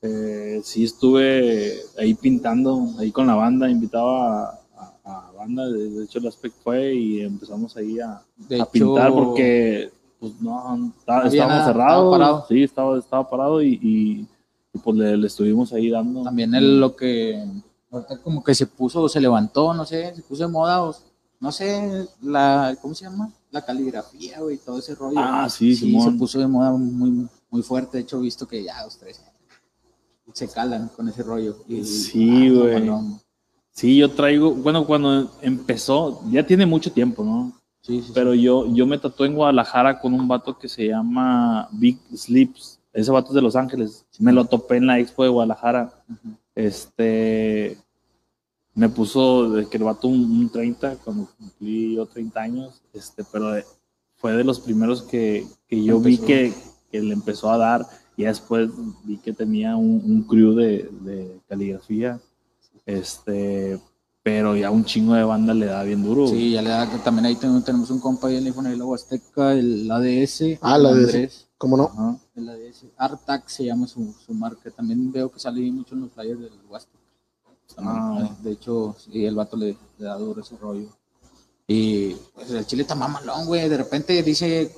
eh, sí estuve ahí pintando, ahí con la banda, invitaba a, a- a banda, de, hecho el aspect fue y empezamos ahí a, De a hecho, pintar porque pues no, está- estábamos cerrados, estaba parado. sí, estaba, estaba parado y, y- y, pues le, le estuvimos ahí dando. También el, lo que ahorita como que se puso, se levantó, no sé, se puso de moda, o, no sé, la, ¿cómo se llama? La caligrafía, güey, todo ese rollo. Ah, sí, se Simón. puso de moda muy, muy fuerte. De hecho, he visto que ya los tres se calan con ese rollo. Y- Sí, ah, güey. Sí, yo traigo, bueno, cuando empezó, ya tiene mucho tiempo, ¿no? Sí, sí, Pero yo, yo me tatué en Guadalajara con un vato que se llama Big Sleeps. Ese vato es de Los Ángeles. Me lo topé en la expo de Guadalajara. Este. Me puso de que el vato un, un 30 cuando cumplí yo 30 años. Este, pero de- fue de los primeros que, que yo vi que, que le empezó a dar. Y después vi que tenía un, un crew de, de caligrafía. Este. Pero ya un chingo de banda le da bien duro. Sí, ya le da, también ahí tenemos, tenemos un compa ahí en el de la Huasteca, el ADS. Ah, el ADS. ¿Cómo no? Ajá. El ADS. Artac se llama su, su marca. También veo que sale mucho en los flyers del Huasteca. También, Ah. De hecho, sí, el vato le, le da duro ese rollo. Y pues el chile está mamalón, güey. De repente dice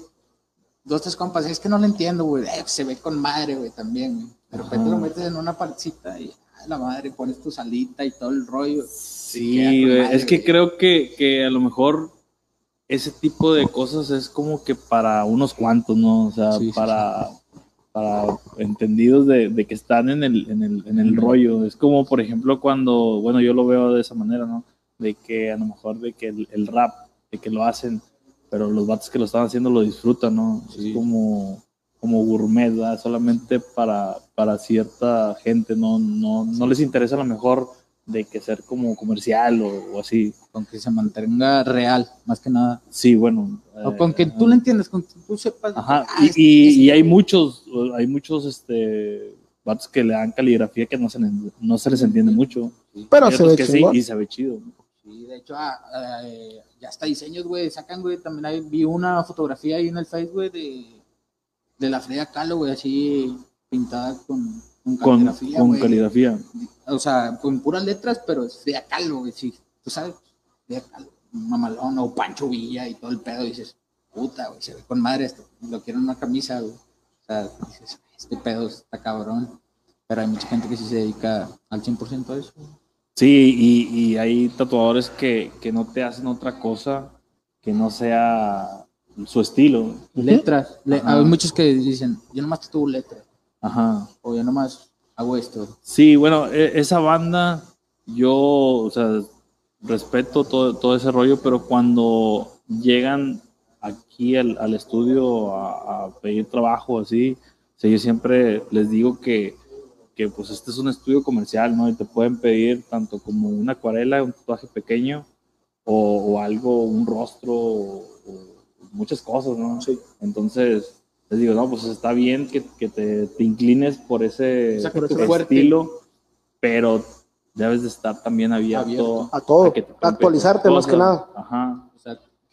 dos, tres compas, es que no lo entiendo, güey. Eh, se ve con madre, güey, también, güey. De repente Ajá. lo metes en una pancita y a la madre pones tu salita y todo el rollo. Sí, güey, madre, es que güey. creo que, que a lo mejor ese tipo de cosas es como que para unos cuantos, ¿no? O sea, Sí, sí, para, entendidos de, de que están en el, en, el, en el rollo. Es como, por ejemplo, cuando, bueno, yo lo veo de esa manera, ¿no? De que a lo mejor de que el, el rap, de que lo hacen, pero los vatos que lo están haciendo lo disfrutan, ¿no? Sí. Es como, como gourmet, ¿verdad? Solamente para, para cierta gente, ¿no? No, no les interesa a lo mejor de que ser como comercial o, o así. Con que se mantenga real, más que nada. Sí, bueno. O eh, con que tú lo entiendas, con que tú sepas. Ajá, ah, es- y, es- y, y hay muchos, hay muchos este, vatos que le dan caligrafía que no se, no se les entiende mucho. Pero se ve que sí, y se ve chido. ¿no? Sí, de hecho, ah, eh, ya está diseños, güey. Sacan, güey. También hay, vi una fotografía ahí en el Face, güey, de, de la Frida Kahlo, güey, así pintada con, con caligrafía, con caligrafía. O sea, con puras letras, pero es Frida Kahlo, güey, sí. Tú sabes, Frida Kahlo, mamalón o Pancho Villa y todo el pedo. dices, puta, güey, se ve con madre esto. Lo quiero en una camisa, güey. O sea, dices, este pedo está cabrón. Pero hay mucha gente que sí se dedica al 100% a eso. Sí, y, y hay tatuadores que, que no te hacen otra cosa que no sea su estilo. Letras. Le- hay muchos que dicen, yo nomás tatúo letras. Ajá. O yo nomás hago esto. Sí, bueno, e- esa banda, yo, o sea, respeto todo, todo ese rollo, pero cuando llegan aquí al, al estudio a, a pedir trabajo así, o sea, yo siempre les digo que, que pues este es un estudio comercial, ¿no? Y te pueden pedir tanto como una acuarela, un tatuaje pequeño, o, o algo, un rostro, o, o muchas cosas, ¿no? Entonces, les digo, no, pues está bien que, que te, te inclines por ese, Saca por tu ese estilo, pero debes de estar también abierto, Abierto. A todo, que te actualizarte más que nada. Ajá.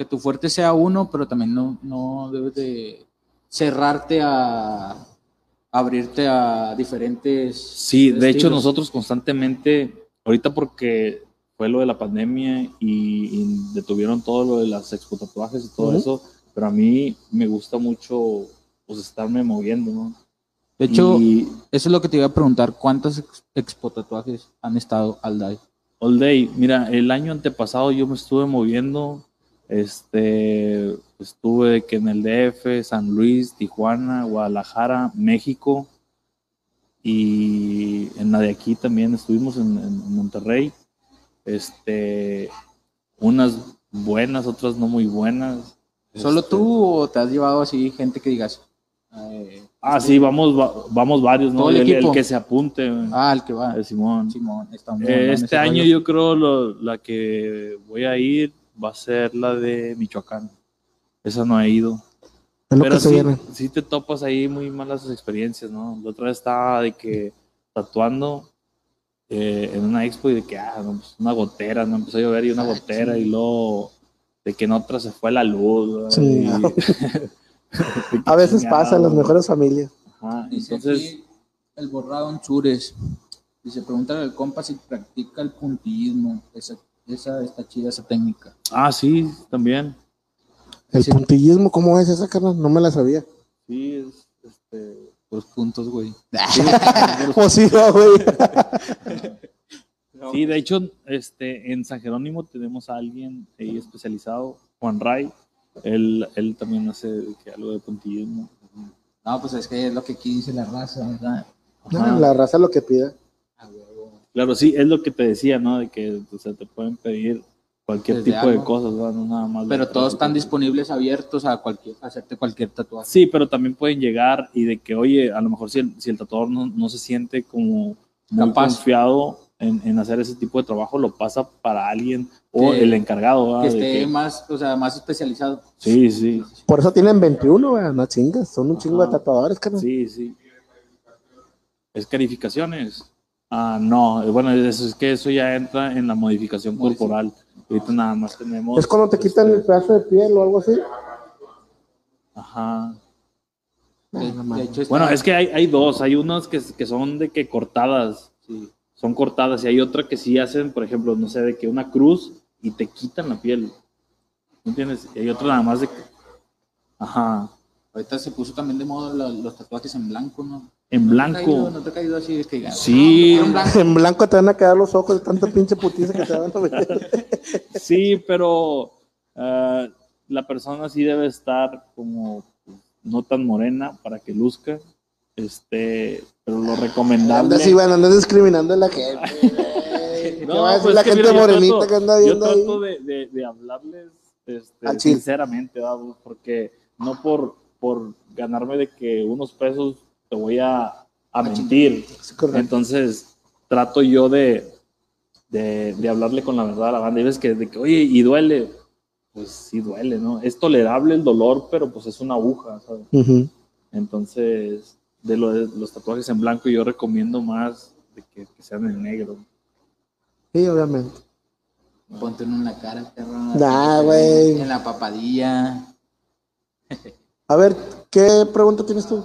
Que tu fuerte sea uno, pero también no, no debes de cerrarte a abrirte a diferentes. Sí, de hecho nosotros constantemente, ahorita porque fue lo de la pandemia y, y detuvieron todo lo de las expo tatuajes y todo eso, pero a mí me gusta mucho pues estarme moviendo, ¿no? De hecho, Y eso es lo que te iba a preguntar. ¿Cuántos ex- expo tatuajes han estado al DAI? All Day, mira, el año antepasado yo me estuve moviendo, este, estuve que en el DF, San Luis, Tijuana, Guadalajara, México y en la de aquí también estuvimos en, en Monterrey, este, unas buenas, otras no muy buenas. ¿Solo Este, tú o te has llevado así gente que digas? eh, Ah, sí, vamos, va- vamos varios, ¿no? El El, el equipo. que se apunte, ah, el que va. el Simón. Simón, está muy Eh, este año rollo. yo creo lo- la que voy a ir va a ser la de Michoacán. Esa no he ido. Es lo Pero que se sí, viene. sí te topas ahí muy malas experiencias, ¿no? La otra vez estaba de que tatuando eh, en una expo y de que, ah, no, pues, una gotera, no empezó a llover y una Ah, gotera sí. y luego de que en otra se fue la luz. Sí. Y- (laughs) A veces pasa en las mejores familias. Ajá, Entonces, aquí el borrado en Chures. Dice, pregúntale al compa si practica el puntillismo. Esa, esa está chida, esa técnica. ah, sí, también. El Sí. puntillismo, ¿cómo es esa, carnal? No me la sabía. Sí, es, este, Los puntos, güey. (laughs) O sí, no, güey. (laughs) Sí, de hecho, este, en San Jerónimo tenemos a alguien ahí especializado, Juan Ray. Él, él también hace algo de puntillismo. No, pues es que es lo que aquí dice la raza, ¿verdad? No, la raza lo que pida. A huevo. Claro, sí, es lo que te decía, ¿no? De que o sea, te pueden pedir cualquier Desde tipo de cosas, ¿no? No nada más. Pero todos están disponibles, abiertos a cualquier, a hacerte cualquier tatuaje. Sí, pero también pueden llegar y de que, oye, a lo mejor si el, si el tatuador no, no se siente como muy Capaz. confiado en, en hacer ese tipo de trabajo, lo pasa para alguien o Que- el encargado, ¿verdad? que esté que- más, o sea, más especializado. Sí, sí, Por eso tienen 21, güey, no chingas. Son un chingo de tatuadores, carnal. sí, sí. ¿Escarificaciones? Ah, no, bueno, eso, es que eso ya entra en la modificación corporal. Ahorita nada más tenemos... Es cuando te quitan el este, pedazo de piel o algo así. Ajá. Hecho, está- Bueno, es que hay, hay dos, hay unas que, que son de que cortadas, sí. son cortadas, y hay otra que sí hacen, por ejemplo, no sé, de que una cruz y te quitan la piel. ¿Me entiendes? Y hay otra nada más de que. Ajá. Ahorita se puso también de moda los tatuajes en blanco, ¿no? En ¿No te ha caído- blanco. Sí. no, en blanco. (laughs) En blanco te van a quedar los ojos de tanta pinche putiza que te van a meter. (laughs) Sí, pero ah, la persona sí debe estar como pues, no tan morena para que luzca. Este, pero lo recomendable. Andas, Iván, andas discriminando a la gente. (laughs) güey. ¿Qué No, va a decir pues la que gente mira, yo morenita trato- que anda Yo viendo ahí? trato de, de- de hablarles este, sinceramente, ¿verdad? porque no por, por ganarme de que unos pesos te voy a, a mentir. Entonces, trato yo de, de, de hablarle con la verdad a la banda. Y ves que, de que, oye, y duele. Pues sí duele, ¿no? Es tolerable el dolor, pero pues es una aguja, ¿sabes? Entonces, de, lo de los tatuajes en blanco, yo recomiendo más de que, que sean en negro. Sí, obviamente. Ponte uno en la cara, perro. Nah, güey. En la papadilla. A ver, ¿qué pregunta tienes tú?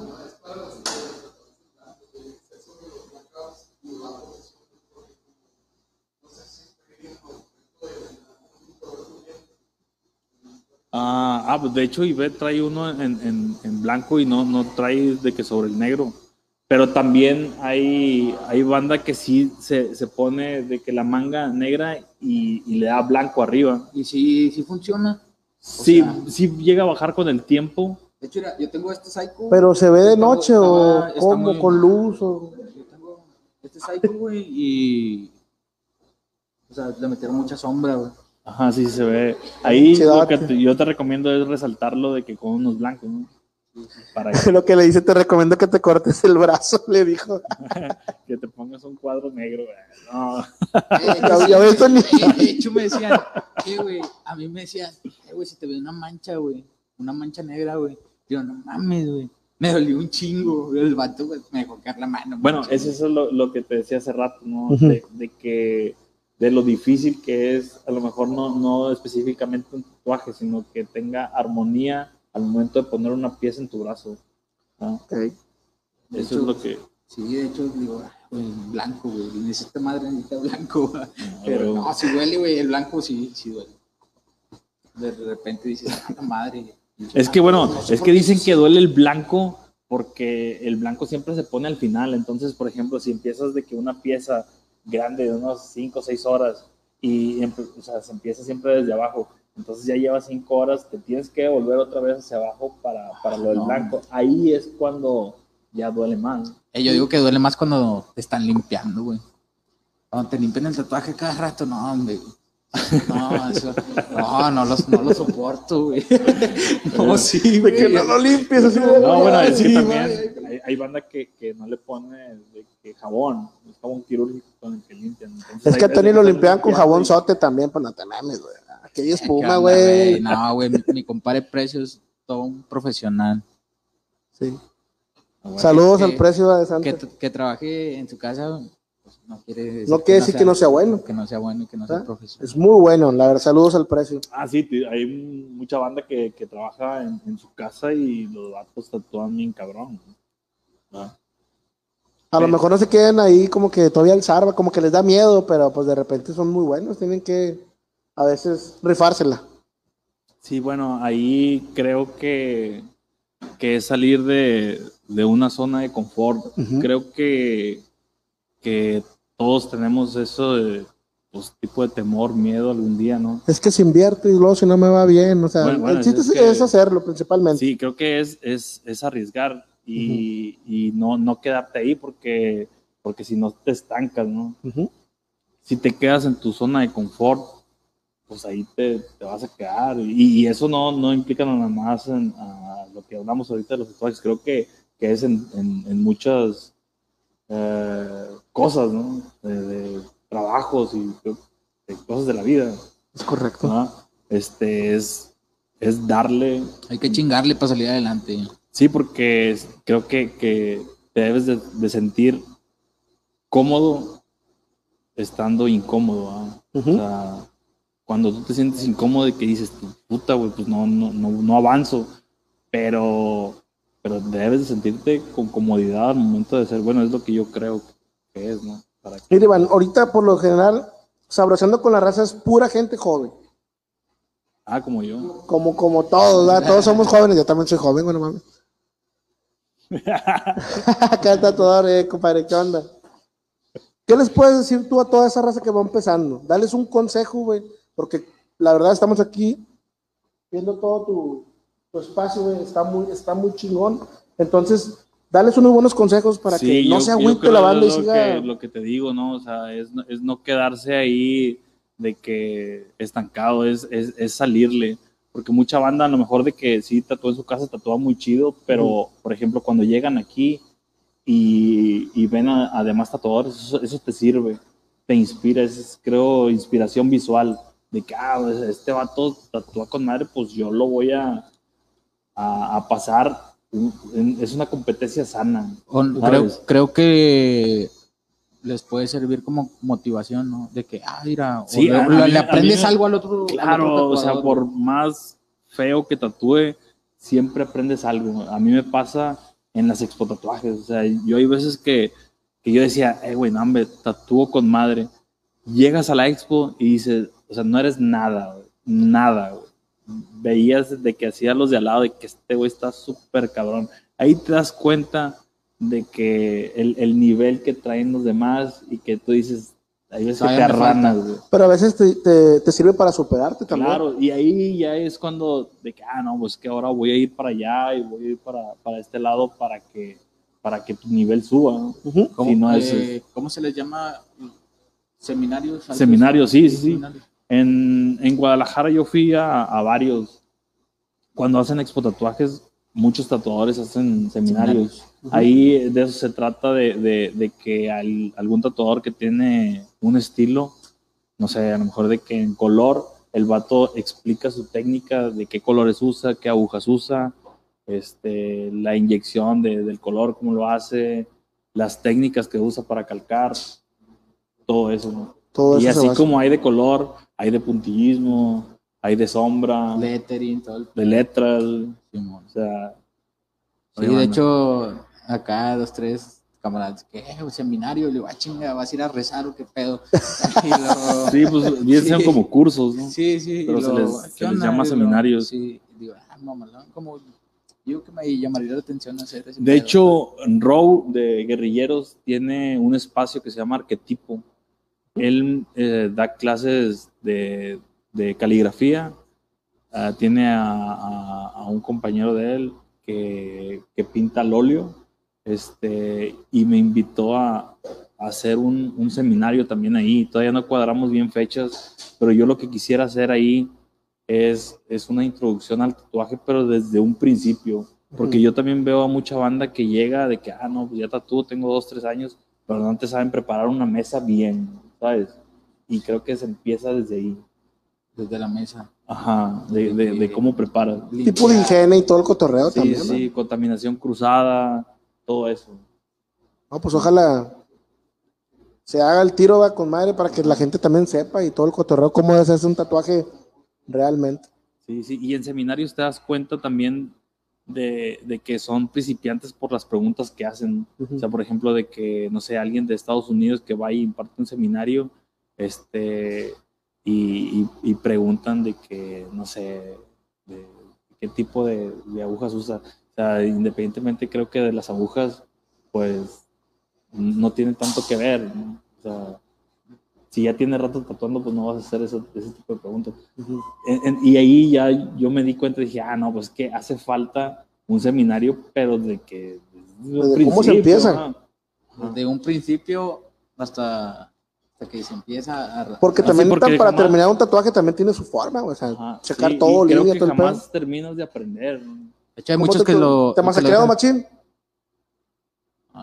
Ah, ah, pues de hecho Ivette trae uno en, en- en blanco y no, no trae de que sobre el negro. Pero también hay, hay banda que sí se, se pone de que la manga negra y, y le da blanco arriba. Y sí, sí funciona. Sí, sea- sí llega a bajar con el tiempo. De hecho, mira, yo tengo este Psycho. ¿Pero se ve de noche o está- está cómo? muy- ¿Con luz? O... Yo tengo este Psycho, güey, y. O sea, le metieron mucha sombra, güey. Ajá, sí se ve. Ahí lo que te- yo te recomiendo es resaltarlo de que con unos blancos, ¿no? Para que, (laughs) Lo que le dice, te recomiendo que te cortes el brazo, le dijo. (laughs) que te pongas un cuadro negro. güey. No. (laughs) Ya- ya ves, Tony. De hecho, me decían, ¿qué, güey? A mí me decían, eh, güey, si te ve una mancha, güey, una mancha negra, güey. Digo, no mames, güey. Me dolió un chingo, güey. El vato, güey, me dejó caer la mano. Bueno, mancha, eso es lo, lo que te decía hace rato, ¿no? De, de que de lo difícil que es, a lo mejor no, no específicamente un tatuaje, sino que tenga armonía al momento de poner una pieza en tu brazo. ¿no? De Eso hecho, es lo que... Sí, de hecho, digo, ah, güey, blanco, güey. Necesita madre, necesita blanco, (laughs) güey. Pero no, si duele, güey, el blanco sí, sí duele. De repente dices, ah, la madre. Es que bueno, No sé es que dicen que duele el blanco porque el blanco siempre se pone al final. Entonces, por ejemplo, si empiezas de que una pieza grande de unos 5 o 6 horas y o sea, se empieza siempre desde abajo, entonces ya llevas 5 horas, te tienes que volver otra vez hacia abajo para, para lo del No. blanco. Ahí es cuando ya duele más. Eh, yo digo que duele más cuando te están limpiando, güey. Cuando te limpian el tatuaje cada rato, no, hombre. No, eso, no, no los, no lo soporto, güey. (laughs) No, sí, güey. Que no lo limpies así No, bueno, es que Sí, también güey. hay, hay banda que, que no le pone de que jabón, es jabón quirúrgico con el que limpian. Entonces, Es que a Tony lo limpiaban con jabón y- sote también, pues no te mames, güey. Aquella ¿Qué espuma, güey. No, güey, mi, mi compadre Precio es todo un profesional. Sí. Bueno. Saludos que- al precio de Que, Santa. que trabaje en su casa, pues, no quiere decir, No quiere decir que no sea bueno. Que no sea bueno y que no ¿Ah? sea profesional. Es muy bueno, la verdad. Saludos al precio. Ah, sí, hay mucha banda que, que trabaja en, en su casa y los vatos tatúan bien cabrón. ¿no? Ah. A lo mejor no se queden ahí como que todavía el zarba, como que les da miedo, pero pues de repente son muy buenos. Tienen que a veces rifársela. Sí, bueno, ahí creo que, que es salir de, de una zona de confort. Creo que, que todos tenemos eso de pues, tipo de temor, miedo algún día, ¿no? Es que se invierte y luego si no me va bien. O sea, Bueno, bueno, el chiste es es, que- es hacerlo principalmente. Sí, creo que es, es, es arriesgar y, y no, no quedarte ahí porque, porque si no te estancas, ¿no? Ujú. si te quedas en tu zona de confort, pues ahí te, te vas a quedar. Y, y eso no, no implica nada más en a lo que hablamos ahorita de los tatuajes. Creo que, que es en, en, en muchas eh, cosas, ¿no? De, de trabajos y de cosas de la vida. Es correcto. ¿no? Este es, es darle Hay que chingarle para salir adelante. Sí, porque creo que, que te debes de, de sentir cómodo estando incómodo. ¿ah? O sea, cuando tú te sientes incómodo y que dices, "Tu puta, güey, pues no, no, no, no avanzo, pero, pero debes de sentirte con comodidad al momento de ser, bueno, es lo que yo creo que es, ¿no? Para que- Mira, Iván, ahorita por lo general, sabrosando con la raza es pura gente joven. ah, como yo. Como, como todos, ¿verdad? Todos somos jóvenes. Yo también soy joven, bueno, mames. (laughs) Acá el tatuador, eh, compadre, ¿qué onda? ¿Qué les puedes decir tú a toda esa raza que va empezando? Dales un consejo, güey, porque la verdad estamos aquí viendo todo tu, tu espacio, güey, está muy, está muy chingón. Entonces, dales unos buenos consejos para que no yo- se agüite la banda y siga. Que, lo que te digo, ¿no? O sea, es, es no quedarse ahí de que estancado, es, es, es salirle. Porque mucha banda, a lo mejor de que sí tatúa en su casa, tatúa muy chido, pero, por ejemplo, cuando llegan aquí y, y ven a, a demás tatuadores, eso, eso te sirve, te inspira, es, creo, inspiración visual. De que, ah, pues, este vato tatúa con madre, pues yo lo voy a, a, a pasar. Es una competencia sana. Creo, creo que les puede servir como motivación, ¿no? De que, ah, mira, Sí, le, a- a le- mí- le a mí aprendes me- algo al otro. al otro Claro, o sea, por más feo que tatúe, siempre aprendes algo. A mí me pasa en las expo tatuajes. O sea, yo hay veces que, que yo decía, eh, güey, no, hombre, tatúo con madre. Llegas a la expo y dices, o sea, no eres nada, nada, güey. Veías de que hacía los de al lado, de que este güey está súper cabrón. Ahí te das cuenta de que el, el nivel que traen los demás y que tú dices, hay veces que te arranas, güey. Pero a veces te, te- te sirve para superarte también. Claro, y ahí ya es cuando, de que, ah, no, pues que ahora voy a ir para allá y voy a ir para, para este lado para que, para que tu nivel suba, ¿no? ¿Cómo, si no es- ¿Cómo se les llama? Seminarios. Seminarios, sí, sí, sí. Seminarios. En, en Guadalajara yo fui a, a varios, cuando hacen expo tatuajes, muchos tatuadores hacen seminarios. Ahí de eso se trata de, de- de que al- algún tatuador que tiene un estilo, no sé, a lo mejor de que en color, el vato explica su técnica de qué colores usa, qué agujas usa, este, la inyección de- del color, cómo lo hace, las técnicas que usa para calcar, todo eso, ¿no? Todo Y eso así como hay de color, hay de puntillismo, hay de sombra, Lettering, todo el de letras, Simón. o sea... Sí, oye, de hecho, acá dos, tres camaradas, que un seminario, le digo, ah, chinga, vas a ir a rezar o qué pedo. (laughs) Y luego- Sí, pues bien sean Sí. como cursos, ¿no? Sí, sí. Pero y se luego, les- ¿qué se les llama Y luego, seminarios. Sí, digo, ah, mamalón, como, digo que me llamaría la atención hacer ese De pedo. hecho, Row de Guerrilleros tiene un espacio que se llama Arquetipo. Él eh, da clases de, de caligrafía. Ah, tiene a, a- a un compañero de él que, que pinta al óleo. Este, y me invitó a, a hacer un, un seminario también ahí. Todavía no cuadramos bien fechas, pero yo lo que quisiera hacer ahí es, es una introducción al tatuaje, pero desde un principio. Porque yo también veo a mucha banda que llega de que, ah, no, pues ya tatúo, tengo dos, tres años, pero no te saben preparar una mesa bien, ¿sabes? Y creo que se empieza desde ahí. Desde la mesa. Ajá, de, de, de cómo preparas. Tipo de ingenio y todo el cotorreo Sí, también. ¿no? sí, contaminación cruzada, todo eso. No, pues ojalá se haga el tiro va con madre para que la gente también sepa y todo el cotorreo cómo es hacer un tatuaje realmente. Sí, sí, y en seminarios te das cuenta también de, de que son principiantes por las preguntas que hacen. O sea, por ejemplo, de que, no sé, alguien de Estados Unidos que va y imparte un seminario, este, y, y- y preguntan de que, no sé, de qué tipo de, de agujas usa. O sea, independientemente creo que de las agujas, pues, no tiene tanto que ver. ¿no? O sea, si ya tiene rato tatuando, pues no vas a hacer eso- ese tipo de preguntas. En- en- y ahí ya yo me di cuenta y dije, ah, no, pues que hace falta un seminario, pero de que... desde cómo se empieza. ajá. Desde un principio hasta Hasta que se empieza a... Porque Ah, también sí, porque para jamás- terminar un tatuaje también tiene su forma, o sea, Ajá, checar sí, todo, y creo línea, que todo el pedo. jamás terminas de aprender. De hecho, hay ¿Cómo muchos te- que lo... ¿Te masacreado, machín?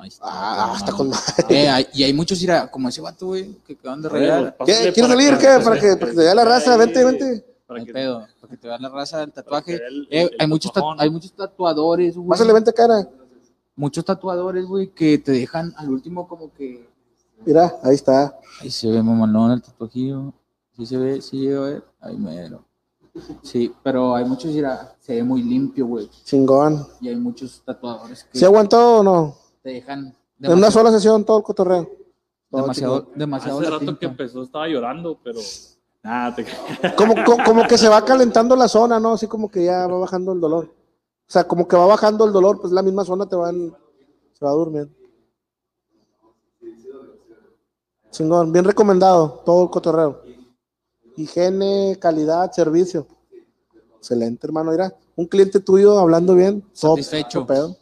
Ahí está, Ah, no, está no. con Eh, hay- y hay muchos, mira, como ese vato, güey, que acaban de regalar. ¿Qué? ¿Quieres para salir? que- ¿Qué? Para que, para que te vea la raza, vente, vente. Para No que- pedo, para que te veas la raza del tatuaje. vea el- Eh, el hay, muchos hay muchos tatuadores, güey. Pásale, vente, cara. Muchos tatuadores, güey, que te dejan al último como que... Mira, ahí está. Ahí se ve mamalón el tatuajillo. Sí se ve, sí llega a ver. Ahí mero. Sí, pero hay muchos, mira, se ve muy limpio, güey. Chingón. Y hay muchos tatuadores que ¿Se aguantó o no? Te dejan En una sola sesión, todo el cotorreo. Todo demasiado, demasiado Hace rato que empezó estaba llorando, pero nada, te Como, como, como que se va calentando la zona, ¿no? Así como que ya va bajando el dolor. O sea, como que va bajando el dolor, pues la misma zona te van, se va durmiendo. Chingón, bien recomendado, todo el cotorreo. Higiene, calidad, servicio. Excelente, hermano. Mira, un cliente tuyo hablando bien. top, Satisfecho. top pedo.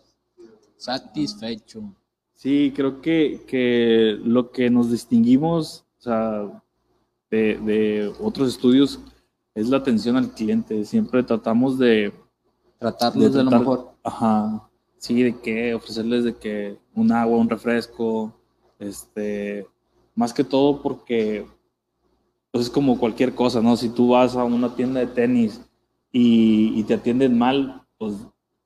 Satisfecho. Sí, creo que, que lo que nos distinguimos o sea, de, de otros estudios es la atención al cliente. Siempre tratamos de, Tratarlos de, lo mejor. Ajá, sí, de que ofrecerles de que un agua, un refresco, este, más que todo porque pues es como cualquier cosa, ¿no? Si tú vas a una tienda de tenis y, y te atienden mal, pues,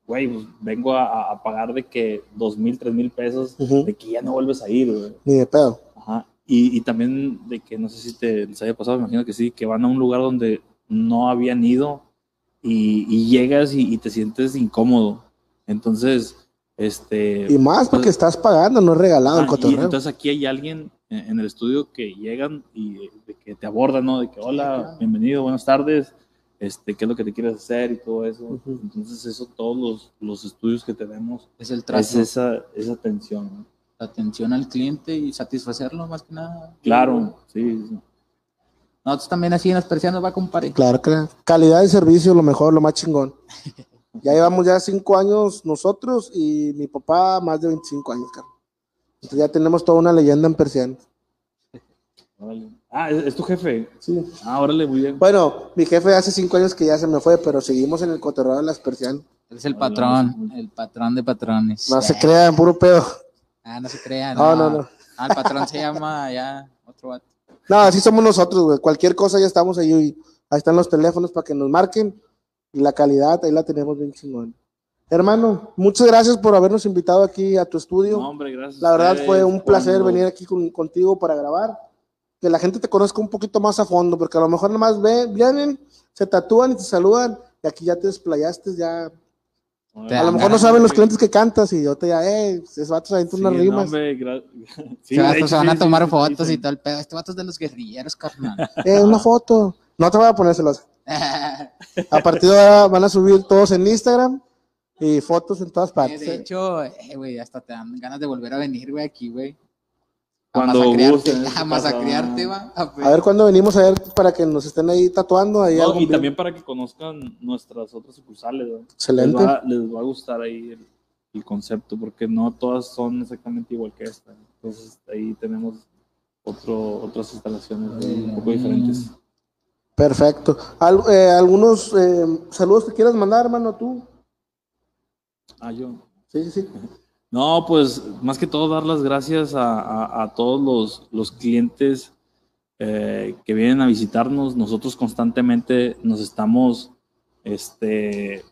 güey, pues vengo a, a pagar de que dos mil, tres mil pesos, de que ya no vuelves a ir, güey. Ni de pedo. Ajá. Y, y también de que, no sé si te les haya pasado, me imagino que sí, que van a un lugar donde no habían ido y, y llegas y, y te sientes incómodo. Entonces, este... Y más porque pues, estás pagando, no es regalado el ah, y cotorreo. entonces aquí hay alguien en, en el estudio que llegan y de que te abordan, ¿no? De que, hola, bienvenido, buenas tardes, este, ¿qué es lo que te quieres hacer? Y todo eso. Entonces, eso, todos los, los estudios que tenemos, Es el es trato, esa, esa atención, ¿no? la atención al cliente y satisfacerlo más que nada. Claro, sí, sí. Nosotros también así en las persianas va, compadre. Claro no. calidad de servicio, lo mejor, lo más chingón. (laughs) Ya llevamos ya cinco años nosotros y mi papá más de 25 años, carnal. Entonces ya tenemos toda una leyenda en persianas. Órale. Ah, ¿es, es tu jefe? Sí. Ah, órale, muy bien. Bueno, mi jefe hace cinco años que ya se me fue, pero seguimos en el cotorreo de las persianas. Él es el patrón, el patrón de patrones. No se crean, puro pedo. Ah, no se crean. No, no, no. Ah, el patrón se llama ya otro vato. No, así somos nosotros, güey. Cualquier cosa ya estamos ahí. ahí están los teléfonos para que nos marquen. Y la calidad, ahí la tenemos bien chingón. Hermano, muchas gracias por habernos invitado aquí a tu estudio. No, hombre, gracias. La verdad ustedes fue un placer cuando- venir aquí con- contigo para grabar. Que la gente te conozca un poquito más a fondo, porque a lo mejor nomás ve, vienen, se tatúan y te saludan, y aquí ya te desplayaste, ya. Te A lo mejor no saben los Sí, clientes que cantas, y yo te ya, eh, esos vatos avientan unas no, rimas. gra- (laughs) Sí, se, va- de hecho, se van a sí, tomar sí, sí, fotos sí. y todo el pedo. Este vato es de los guerrilleros, carnal. (laughs) Eh, una foto. No te voy a ponérselos. (laughs) A partir de ahora van a subir todos en Instagram y fotos en todas Eh, partes. de eh. hecho, eh, güey, hasta te dan ganas de volver a venir, güey, aquí, güey. A Cuando gusten, (laughs) a masacrearte, casa. va. A ver cuándo venimos a ver para que nos estén ahí tatuando. Ahí No, y también para que conozcan nuestras otras sucursales. ¿no? Excelente. Les va, les va a gustar ahí el, el concepto, porque no todas son exactamente igual que esta. Entonces ahí tenemos otro, otras instalaciones un poco diferentes. Perfecto. Al- eh, ¿Algunos eh, saludos que quieras mandar, hermano, tú? Ah, yo. Sí, sí, sí. (laughs) No, pues más que todo dar las gracias a, a- a todos los, los clientes eh, que vienen a visitarnos. Nosotros constantemente nos estamos este,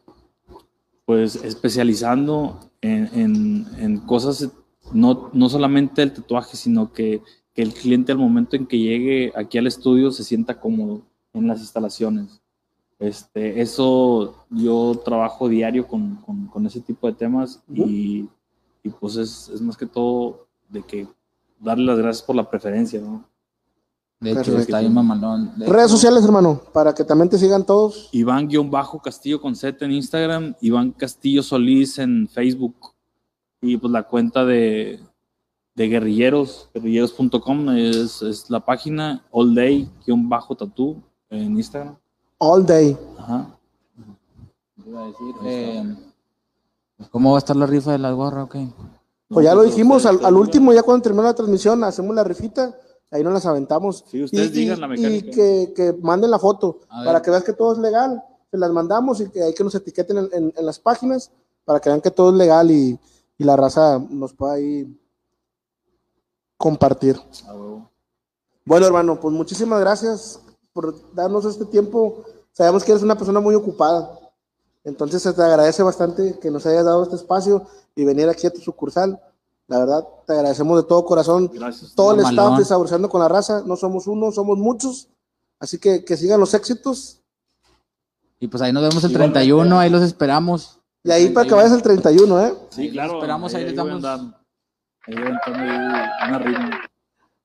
pues especializando en, en- en cosas, no, no solamente el tatuaje, sino que, que el cliente al momento en que llegue aquí al estudio se sienta cómodo en las instalaciones. Este, eso yo trabajo diario con, con- con ese tipo de temas y, y, pues es, es más que todo de que darle las gracias por la preferencia, ¿no? De hecho, Perfecto. está bien mamalón. De Redes hecho, sociales, hermano, para que también te sigan todos. Iván-Castillo con Z en Instagram, Iván Castillo Solís en Facebook y pues la cuenta de, de guerrilleros, guerrilleros.com es, es la página, all day-tatú en Instagram. All day. Ajá. iba a decir, eh, ¿Cómo va a estar la rifa de la gorra? ok? Pues ya lo dijimos al, último, ya cuando terminó la transmisión, hacemos la rifita ahí nos las aventamos. Sí, ustedes y, digan y- la y mecánica. que, que manden la foto para que veas que todo es legal. Se las mandamos y que hay que nos etiqueten en, en- en las páginas para que vean que todo es legal y, y la raza nos pueda ahí compartir. Bueno, hermano, pues muchísimas gracias por darnos este tiempo. Sabemos que eres una persona muy ocupada. Entonces se te agradece bastante que nos hayas dado este espacio y venir aquí a tu sucursal. La verdad, te agradecemos de todo corazón. Gracias. Todo el Mamalón. staff de Saboreando con la Raza. No somos uno, somos muchos. Así que que sigan los éxitos. Y pues ahí nos vemos el Igualmente. 31, ahí los esperamos. Y ahí para que vayas el 31, ¿eh? Sí, claro. esperamos, ahí les damos-. Ahí una rima.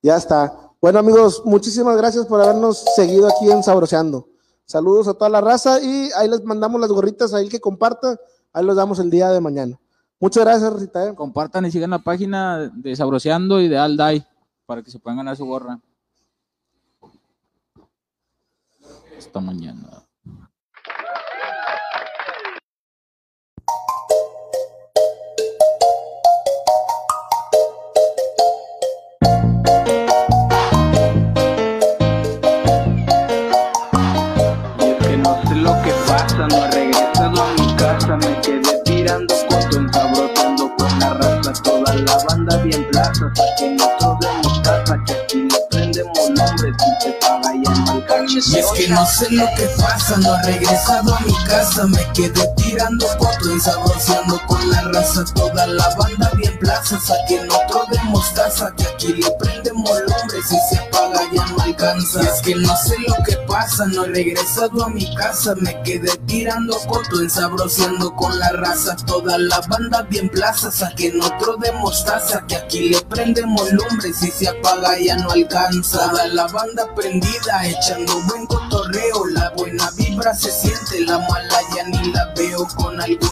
Ya está. Bueno, amigos, muchísimas gracias por habernos seguido aquí en Sabroseando. Saludos a toda la raza y ahí les mandamos las gorritas a el que comparta. Ahí los damos el día de mañana. Muchas gracias, Rosita. ¿eh? Compartan y sigan la página de Sabroseando y de Aldai para que se puedan ganar su gorra. Hasta mañana. No he regresado a mi casa, me quedé tirando coto, ensabroteando con la raza, toda la banda bien plaza, Y es que no sé lo que pasa, no he regresado a mi casa, me quedé tirando fotos y sabroseando con la raza, toda la banda bien plaza, saquen otro de mostaza, que aquí le prendemos lumbre, si se apaga ya no alcanza. Y es que no sé lo que pasa, no he regresado a mi casa, me quedé tirando fotos y con la raza, toda la banda bien plaza, saquen otro de mostaza, que aquí le prendemos lumbre, si se apaga ya no alcanza. Toda la banda prendida, echando buen cotorreo, la buena vibra se siente, la mala ya ni la veo con algo.